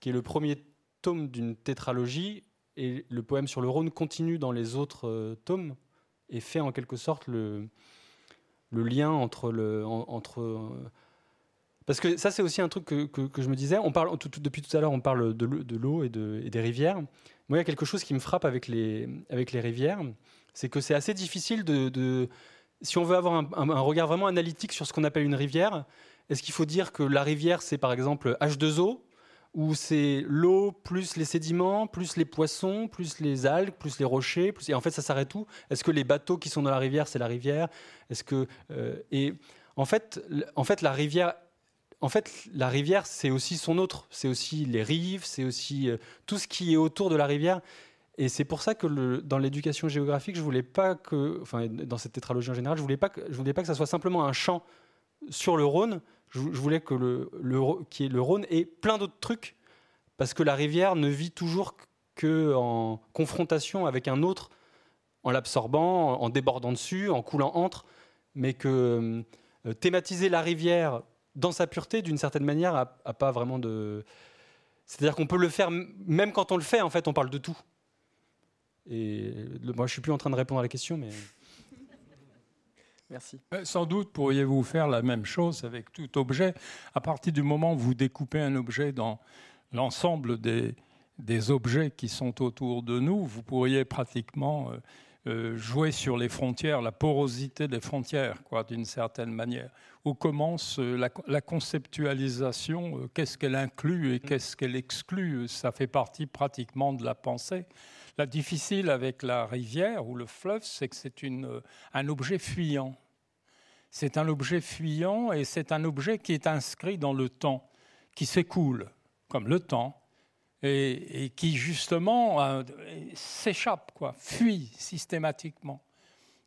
qui est le premier tome d'une tétralogie, et le poème sur le Rhône continue dans les autres euh, tomes, et fait en quelque sorte le, lien entre... Le, entre euh, parce que ça, c'est aussi un truc que, que, je me disais. On parle, depuis tout à l'heure, on parle de l'eau et des rivières. Moi, il y a quelque chose qui me frappe avec les, avec les rivières, c'est que c'est assez difficile de si on veut avoir un, regard vraiment analytique sur ce qu'on appelle une rivière, est-ce qu'il faut dire que la rivière, c'est par exemple H2O, ou c'est l'eau plus les sédiments, plus les poissons, plus les algues, plus les rochers, et en fait ça s'arrête où? Est-ce que les bateaux qui sont dans la rivière, c'est la rivière? Est-ce que euh, et en fait, en fait la rivière en fait, la rivière, c'est aussi son autre. C'est aussi les rives, c'est aussi euh, tout ce qui est autour de la rivière. Et c'est pour ça que dans l'éducation géographique, je voulais pas que, enfin, dans cette tétralogie en général, je voulais pas que, je voulais pas que ça soit simplement un champ sur le Rhône. Je, voulais que le, qui est le Rhône ait plein d'autres trucs, parce que la rivière ne vit toujours que en confrontation avec un autre, en l'absorbant, en débordant dessus, en coulant entre, mais que euh, thématiser la rivière dans sa pureté, d'une certaine manière, a, a pas vraiment de. C'est-à-dire qu'on peut le faire, même quand on le fait, en fait, on parle de tout. Et moi, je suis plus en train de répondre à la question, mais. Merci. Euh, sans doute pourriez-vous faire la même chose avec tout objet. À partir du moment où vous découpez un objet dans l'ensemble des, des objets qui sont autour de nous, vous pourriez pratiquement euh, euh, jouer sur les frontières, la porosité des frontières, quoi, d'une certaine manière. Où commence la, la conceptualisation Qu'est-ce qu'elle inclut et qu'est-ce qu'elle exclut? Ça fait partie pratiquement de la pensée. La difficile avec la rivière ou le fleuve, c'est que c'est un objet fuyant. C'est un objet fuyant et c'est un objet qui est inscrit dans le temps, qui s'écoule, comme le temps, et, qui justement euh, s'échappe, quoi, fuit systématiquement.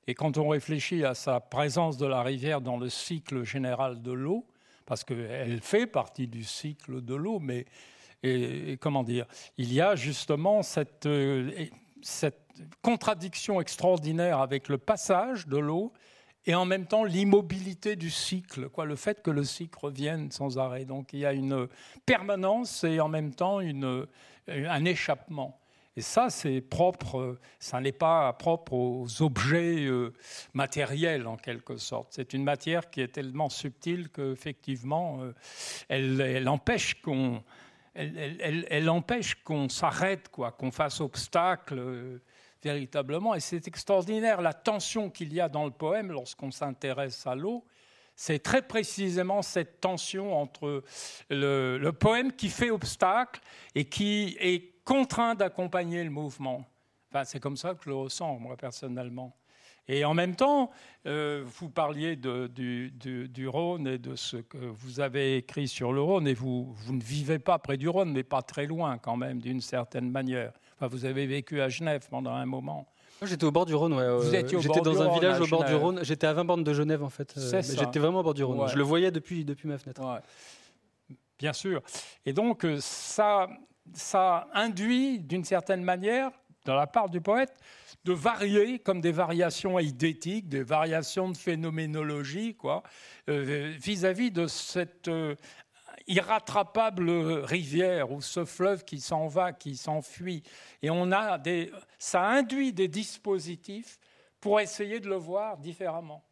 Et quand on réfléchit à sa présence de la rivière dans le cycle général de l'eau, parce qu'elle fait partie du cycle de l'eau, mais et, comment dire, il y a justement cette, euh, cette contradiction extraordinaire avec le passage de l'eau et en même temps l'immobilité du cycle, quoi, le fait que le cycle revienne sans arrêt. Donc il y a une permanence et en même temps une, un échappement. Et ça, c'est propre, ça n'est pas propre aux objets euh, matériels en quelque sorte. C'est une matière qui est tellement subtile qu'effectivement, euh, elle, elle empêche qu'on elle, empêche qu'on s'arrête, quoi, qu'on fasse obstacle euh, véritablement. Et c'est extraordinaire la tension qu'il y a dans le poème lorsqu'on s'intéresse à l'eau. C'est très précisément cette tension entre le, poème qui fait obstacle et qui est contraint d'accompagner le mouvement. Enfin, c'est comme ça que je le ressens, moi, personnellement. Et en même temps, euh, vous parliez de, du, du, Rhône et de ce que vous avez écrit sur le Rhône, et vous, vous ne vivez pas près du Rhône, mais pas très loin quand même, d'une certaine manière. Enfin, vous avez vécu à Genève pendant un moment. J'étais au bord du Rhône, ouais. Vous étiez J'étais dans un village au bord du Rhône. J'étais à 20 bornes de Genève, en fait. Euh, j'étais vraiment au bord du Rhône. Je le voyais depuis, depuis ma fenêtre. Bien sûr. Et donc, euh, ça, ça induit, d'une certaine manière, dans la part du poète, de varier comme des variations eidétiques, des variations de phénoménologie, quoi, euh, vis-à-vis de cette irrattrapable rivière ou ce fleuve qui s'en va, qui s'enfuit. Et on a des, ça induit des dispositifs pour essayer de le voir différemment.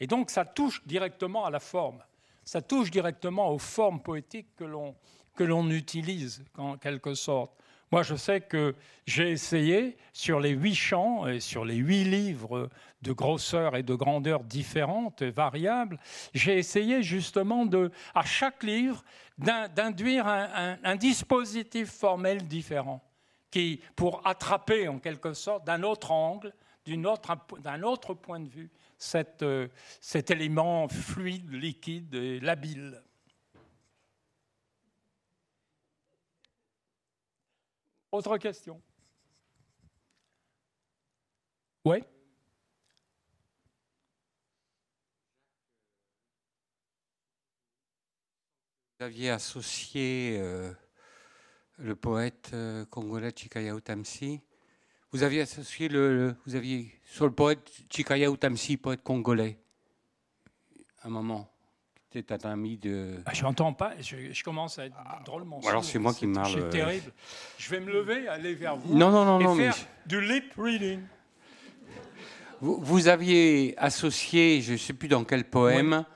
Et donc ça touche directement à la forme, ça touche directement aux formes poétiques que l'on, que l'on utilise en quelque sorte. Moi, je sais que j'ai essayé, sur les huit chants et sur les huit livres de grosseur et de grandeur différentes et variables, j'ai essayé justement à chaque livre d'induire un, dispositif formel différent, qui, pour attraper en quelque sorte d'un autre angle, d'un autre, point de vue, euh, cet élément fluide, liquide et labile. Autre question Oui Vous aviez associé euh, le poète euh, congolais Chikaya Utamsi. Vous aviez associé le, vous aviez sur le poète Chikaya Utamsi, poète congolais, un moment. C'était un ami de. Ah, je n'entends pas. Je, commence à être drôlement. alors c'est moi qui parle. C'est euh, terrible. Je vais me lever, aller vers vous. Non, non, non, et non. Faire du lip reading. Vous, vous, aviez associé, je ne sais plus dans quel poème,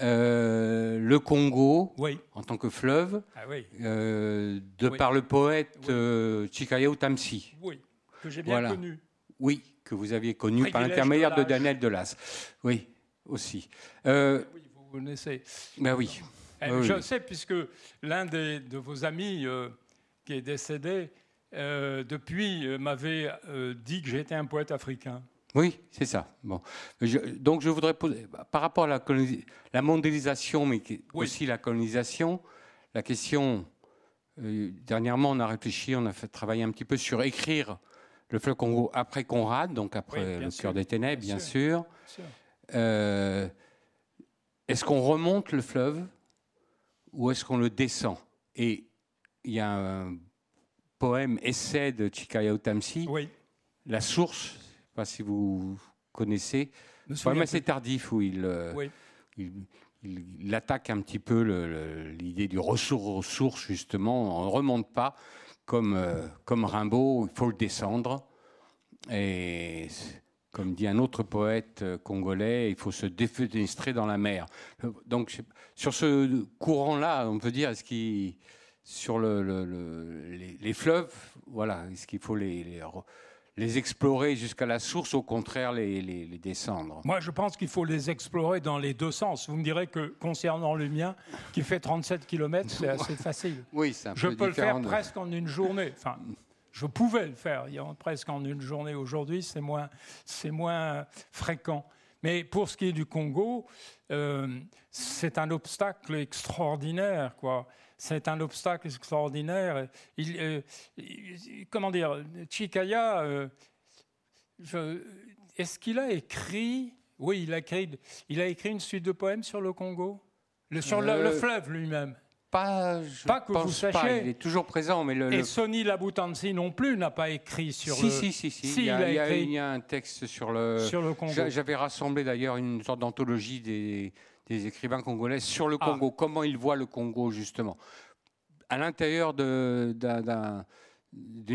euh, le Congo en tant que fleuve, ah euh, de par le poète euh, Chikaya Utamsi. Oui, que j'ai bien connu. Oui, que vous aviez connu par l'intermédiaire de, Daniel Delas. Oui, aussi. oui, vous connaissez. Ben oui. Eh, je sais, puisque l'un de vos amis qui est décédé, depuis, m'avait dit que j'étais un poète africain. Oui, c'est ça. Bon. donc je voudrais poser, par rapport à la, la mondialisation, mais aussi la colonisation, la question, euh, dernièrement on a réfléchi, on a fait travailler un petit peu sur écrire le fleuve Congo après Conrad, donc après le cœur des ténèbres, bien, sûr. Euh, est-ce qu'on remonte le fleuve ou est-ce qu'on le descend? Et il y a un poème, essai de Chikaya Utamsi, La source, pas si vous connaissez. C'est même assez tardif où il, euh, il, attaque un petit peu l'idée du aux sources, justement. On ne remonte pas comme, euh, comme Rimbaud, il faut le descendre. Et comme dit un autre poète euh, congolais, il faut se défenestrer dans la mer. Donc, sur ce courant-là, on peut dire, est-ce qu'il, sur le, les, fleuves, voilà, est-ce qu'il faut les, les les explorer jusqu'à la source, au contraire les, les, descendre? Moi, je pense qu'il faut les explorer dans les deux sens. Vous me direz que concernant le mien, qui fait 37 km, c'est assez facile. Oui, c'est un Je peux le faire presque en une journée. Enfin, je pouvais le faire presque en une journée. Aujourd'hui, c'est moins, fréquent. Mais pour ce qui est du Congo, euh, c'est un obstacle extraordinaire, quoi c'est un obstacle extraordinaire. Il, euh, comment dire, Chikaya, euh, est-ce qu'il a écrit Oui, il a écrit, il a écrit une suite de poèmes sur le Congo, le, sur le, fleuve lui-même. Pas, pas que vous sachiez. Il est toujours présent, mais le, et Sonny Laboutansi non plus n'a pas écrit sur si, le. Si, si, si. il, y a, il, y a, un texte sur le. Sur le Congo. J'avais rassemblé d'ailleurs une sorte d'anthologie des des écrivains congolais sur le ah. Congo, comment ils voient le Congo justement. À l'intérieur d'une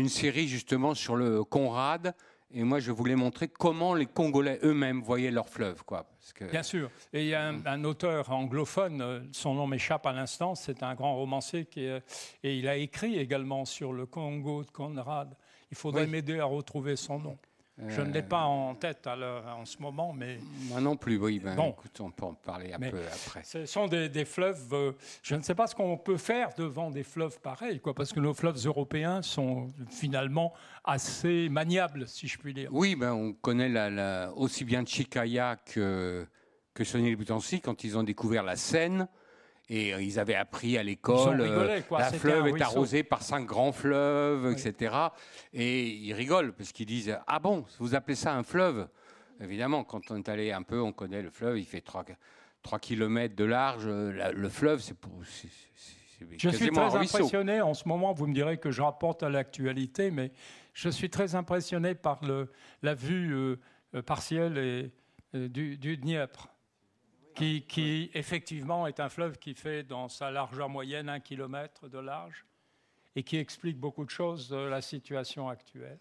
série justement sur le Conrad, et moi, je voulais montrer comment les Congolais eux-mêmes voyaient leur fleuve. Quoi, Bien sûr. Et il y a un, auteur anglophone, euh, son nom m'échappe à l'instant, c'est un grand romancier, qui et il a écrit également sur le Congo de Conrad. Il faudrait m'aider à retrouver son nom. Je ne l'ai pas en tête en ce moment, mais... Moi non plus, oui. Ben, écoute, on peut en parler un peu après. Ce sont des, fleuves... je ne sais pas ce qu'on peut faire devant des fleuves pareils, quoi, parce que nos fleuves européens sont finalement assez maniables, si je puis dire. Oui, ben, on connaît la, aussi bien Chicaya que, que Sonny Butancy quand ils ont découvert la Seine. Et euh, ils avaient appris à l'école, euh, la fleuve est arrosée par cinq grands fleuves, etc. Et ils rigolent parce qu'ils disent Ah bon, vous appelez ça un fleuve? Évidemment, quand on est allé un peu, on connaît le fleuve, il fait 3, 3 km de large. le fleuve, c'est pour. je suis très impressionné en ce moment, vous me direz que je rapporte à l'actualité, mais je suis très impressionné par le, la vue euh, partielle et, du, du Dniepr qui, effectivement est un fleuve qui fait dans sa largeur moyenne un kilomètre de large et qui explique beaucoup de choses de la situation actuelle.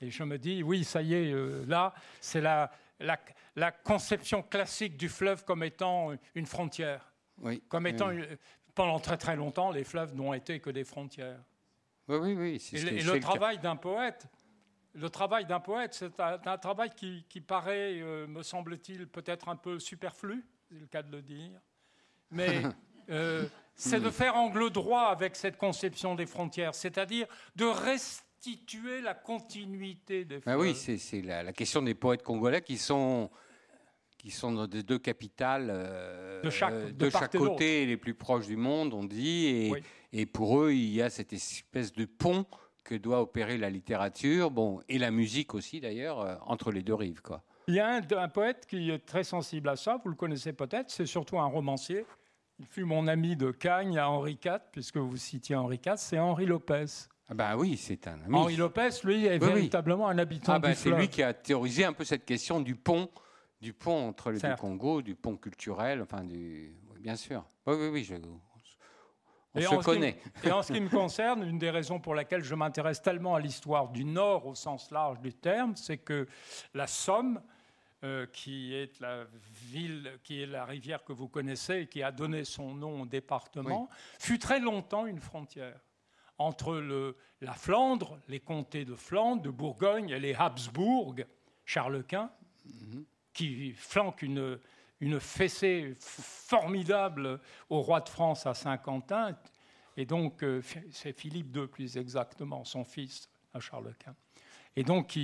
Et je me dis, oui, ça y est, euh, là, c'est la, la, conception classique du fleuve comme étant une frontière. Oui, comme étant, pendant très très longtemps, les fleuves n'ont été que des frontières. Oui, oui, oui. Et, le, travail d'un poète, le travail d'un poète, c'est un, travail qui, paraît, euh, me semble-t-il, peut-être un peu superflu, c'est le cas de le dire. Mais euh, c'est de faire angle droit avec cette conception des frontières, c'est-à-dire de restituer la continuité des frontières. Ah oui, c'est la, question des poètes congolais qui sont qui sont dans des deux capitales euh, de chaque, de, chaque côté les plus proches du monde, on dit, et, et, pour eux, il y a cette espèce de pont que doit opérer la littérature, bon, et la musique aussi d'ailleurs, euh, entre les deux rives, quoi. Il y a un, poète qui est très sensible à ça, vous le connaissez peut-être, c'est surtout un romancier. Il fut mon ami de Cagne à Henri IV, puisque vous citiez Henri IV, c'est Henri Lopez. Ah ben oui, c'est un ami. Henri Lopez, lui, est véritablement un habitant ah ben, C'est lui qui a théorisé un peu cette question du pont, du pont entre les deux Congos, du pont culturel, enfin du, bien sûr. Oui, oui, oui, je, on et se connaît. et en ce qui me concerne, une des raisons pour laquelle je m'intéresse tellement à l'histoire du Nord au sens large du terme, c'est que la Somme, euh, qui est la ville, qui est la rivière que vous connaissez et qui a donné son nom au département, fut très longtemps une frontière entre le, la Flandre, les comtés de Flandre, de Bourgogne et les Habsbourg, Charles Quint, mhm. qui flanquent une, une fessée formidable au roi de France à Saint-Quentin, et donc euh, c'est Philippe II plus exactement, son fils à Charles Quint. Et donc,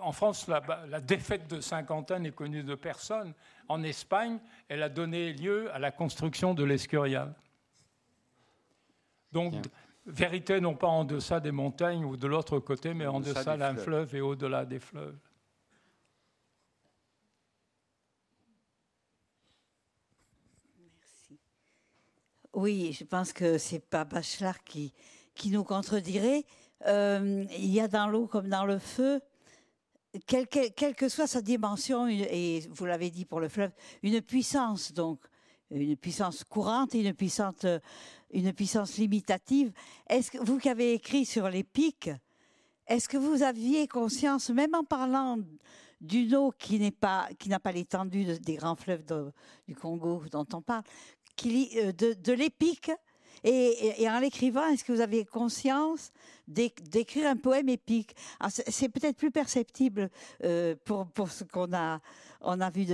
en France, la, défaite de Saint-Quentin n'est connue de personne. En Espagne, elle a donné lieu à la construction de l'Escurial. Donc, vérité non pas en deçà des montagnes ou de l'autre côté, mais en deçà d'un fleuve et au-delà des fleuves. Oui, je pense que c'est pas Bachelard qui, qui nous contredirait. Euh, il y a dans l'eau comme dans le feu, quelle, que soit sa dimension, et vous l'avez dit pour le fleuve, une puissance, donc une puissance courante et une puissance, une puissance limitative. Est-ce que vous qui avez écrit sur les pics, est-ce que vous aviez conscience, même en parlant d'une eau qui n'est pas, qui n'a pas l'étendue des grands fleuves du Congo dont on parle, euh, de, l'épique. Et, en l'écrivant, est-ce que vous avez conscience d'écrire un poème épique? C'est peut-être plus perceptible euh, pour, ce qu'on a, on a vu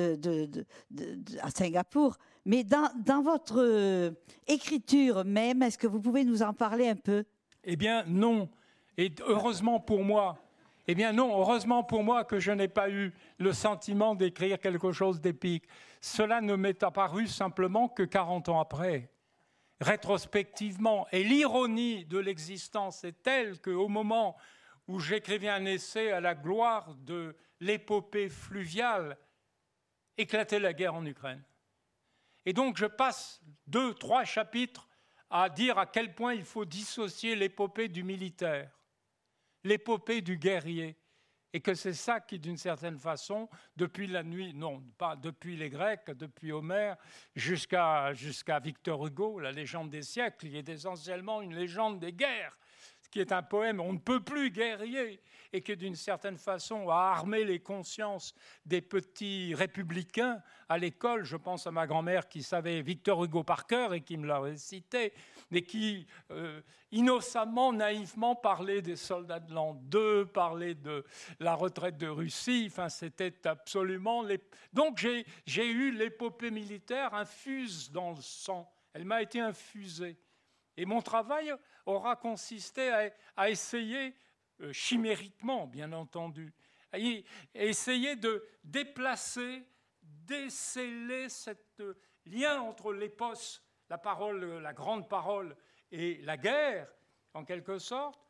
à Singapour. Mais dans, dans votre euh, écriture même, est-ce que vous pouvez nous en parler un peu? Eh bien, non. Et heureusement pour moi, eh bien non, heureusement pour moi que je n'ai pas eu le sentiment d'écrire quelque chose d'épique. Cela ne m'est apparu simplement que 40 ans après, rétrospectivement. Et l'ironie de l'existence est telle qu'au moment où j'écrivais un essai à la gloire de l'épopée fluviale, éclatait la guerre en Ukraine. Et donc je passe deux, trois chapitres à dire à quel point il faut dissocier l'épopée du militaire l'épopée du guerrier. Et que c'est ça qui, d'une certaine façon, depuis la nuit, non, pas depuis les Grecs, depuis Homère, jusqu'à Victor Hugo, la légende des siècles, qui est essentiellement une légende des guerres, qui est un poème on ne peut plus guerrier et qui d'une certaine façon a armé les consciences des petits républicains à l'école. Je pense à ma grand-mère qui savait Victor Hugo par cœur et qui me l'a récité, mais qui euh, innocemment, naïvement parlait des soldats de l'an 2, parlait de la retraite de Russie. Enfin, c'était absolument. Les... Donc j'ai eu l'épopée militaire infuse dans le sang. Elle m'a été infusée. Et mon travail aura consisté à, essayer, euh, chimériquement bien entendu, à essayer de déplacer, déceler ce lien entre l'épos, la parole, la grande parole, et la guerre, en quelque sorte.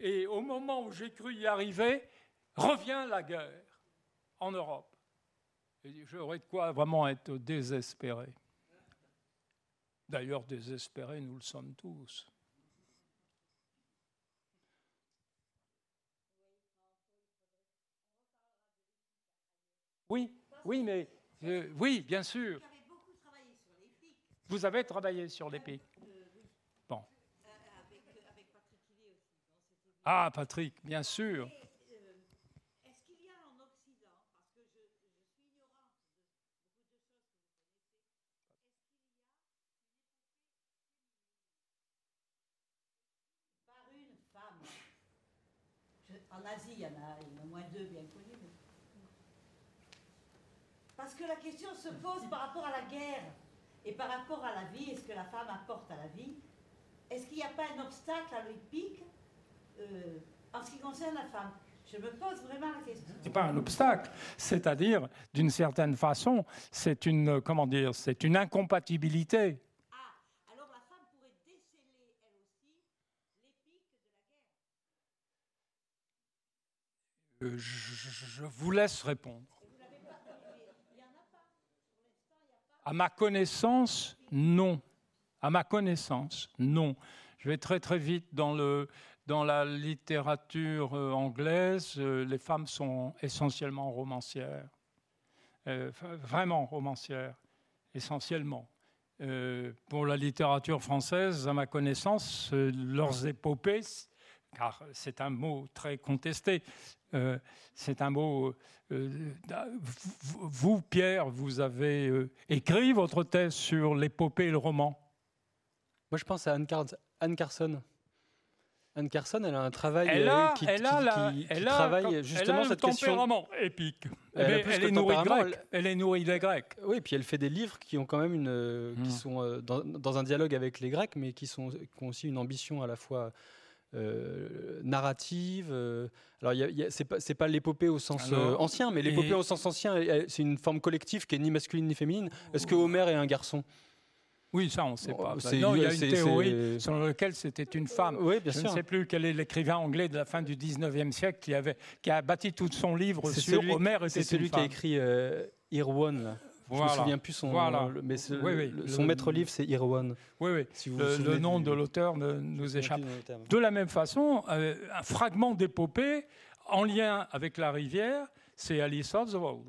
Et au moment où j'ai cru y arriver, revient la guerre en Europe. J'aurais de quoi vraiment être désespéré. D'ailleurs, désespérés, nous le sommes tous. Oui, oui, mais euh, oui, bien sûr. Vous avez travaillé sur les pics. Bon. Ah, Patrick, bien sûr. En Asie, il y en a, au moins deux bien connus. Parce que la question se pose par rapport à la guerre et par rapport à la vie et ce que la femme apporte à la vie. Est-ce qu'il n'y a pas un obstacle à l'olympique euh, en ce qui concerne la femme? Je me pose vraiment la question. C'est pas un obstacle, c'est-à-dire d'une certaine façon, c'est une comment dire, c'est une incompatibilité je vous laisse répondre. À ma connaissance, non. À ma connaissance, non. Je vais très très vite dans, le, dans la littérature euh, anglaise. Euh, les femmes sont essentiellement romancières. Euh, vraiment romancières, essentiellement. pour la littérature française, à ma connaissance, leurs épopées, car c'est un mot très contesté, euh, c'est un mot. Euh, vous, Pierre, vous avez euh, écrit votre thèse sur l'épopée et le roman? Moi, je pense à Anne, Carson. Anne Carson, elle a un travail qui, elle travaille justement elle a cette tempérament épique. Elle, est nourrie. Elle est nourrie des Grecs. Oui, puis elle fait des livres qui ont quand même une, qui hmm. sont dans, un dialogue avec les Grecs, mais qui, sont, qui ont aussi une ambition à la fois euh, narrative. Euh, alors, c'est pas, pas l'épopée au sens euh, ancien, mais l'épopée au sens ancien, c'est une forme collective qui est ni masculine ni féminine. Est-ce que Homer est un garçon? Oui, ça, on ne sait pas. non, il y a une théorie selon laquelle c'était une femme. Oui, bien Je ne sais plus quel est l'écrivain anglais de la fin du 19e siècle qui, avait, qui a bâti tout son livre sur Homer. C'est celui qui a écrit euh, Irwan. Je ne me souviens plus son, mais son maître livre, c'est Irwan. Oui, oui. le, nom de l'auteur nous échappe. De la même façon, euh, un fragment d'épopée en lien avec la rivière, c'est Alice Oswald.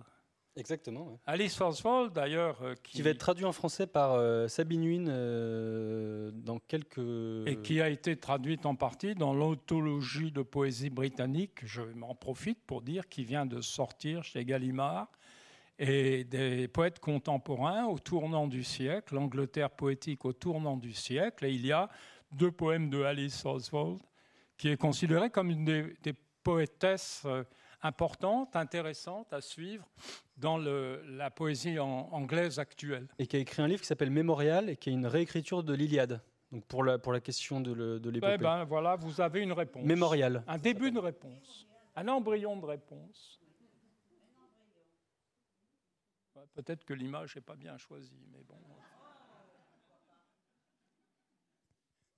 Exactement. Alice Oswald, d'ailleurs. Euh, qui... va être traduit en français par euh, Sabine Wynne dans quelques. Et qui a été traduite en partie dans l'anthologie de poésie britannique. Je m'en profite pour dire qu'il vient de sortir chez Gallimard et des poètes contemporains au tournant du siècle, l'Angleterre poétique au tournant du siècle. Et il y a deux poèmes de Alice Oswald, qui est considérée comme une des, poétesses euh, importantes, intéressantes à suivre dans le, la poésie anglaise actuelle. Et qui a écrit un livre qui s'appelle Mémorial et qui est une réécriture de l'Iliade. Donc pour la, pour la question de, de l'épopée. Eh ben, voilà, vous avez une réponse. Mémorial. Un début de réponse. Un embryon de réponse. Peut-être que l'image n'est pas bien choisie, mais bon.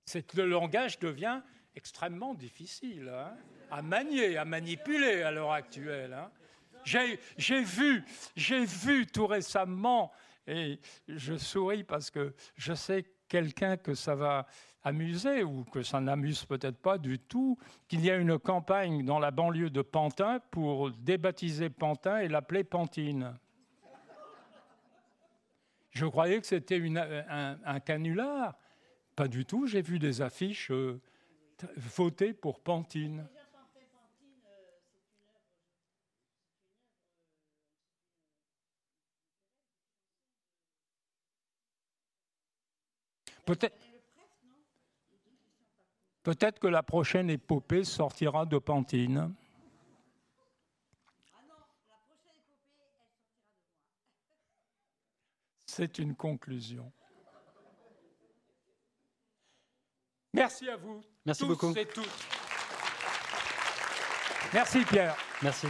C'est que le langage devient extrêmement difficile hein, à manier, à manipuler à l'heure actuelle. Hein. J'ai vu, j'ai vu tout récemment, et je souris parce que je sais quelqu'un que ça va amuser ou que ça n'amuse peut-être pas du tout, qu'il y a une campagne dans la banlieue de Pantin pour débaptiser Pantin et l'appeler Pantine. Je croyais que c'était un, canular. Pas du tout. J'ai vu des affiches euh, pour Pantine. Peut-être. Peut-être que la prochaine épopée sortira de Pantine. C'est une conclusion. Merci à vous. Merci tous beaucoup. et toutes. Merci Pierre. Merci.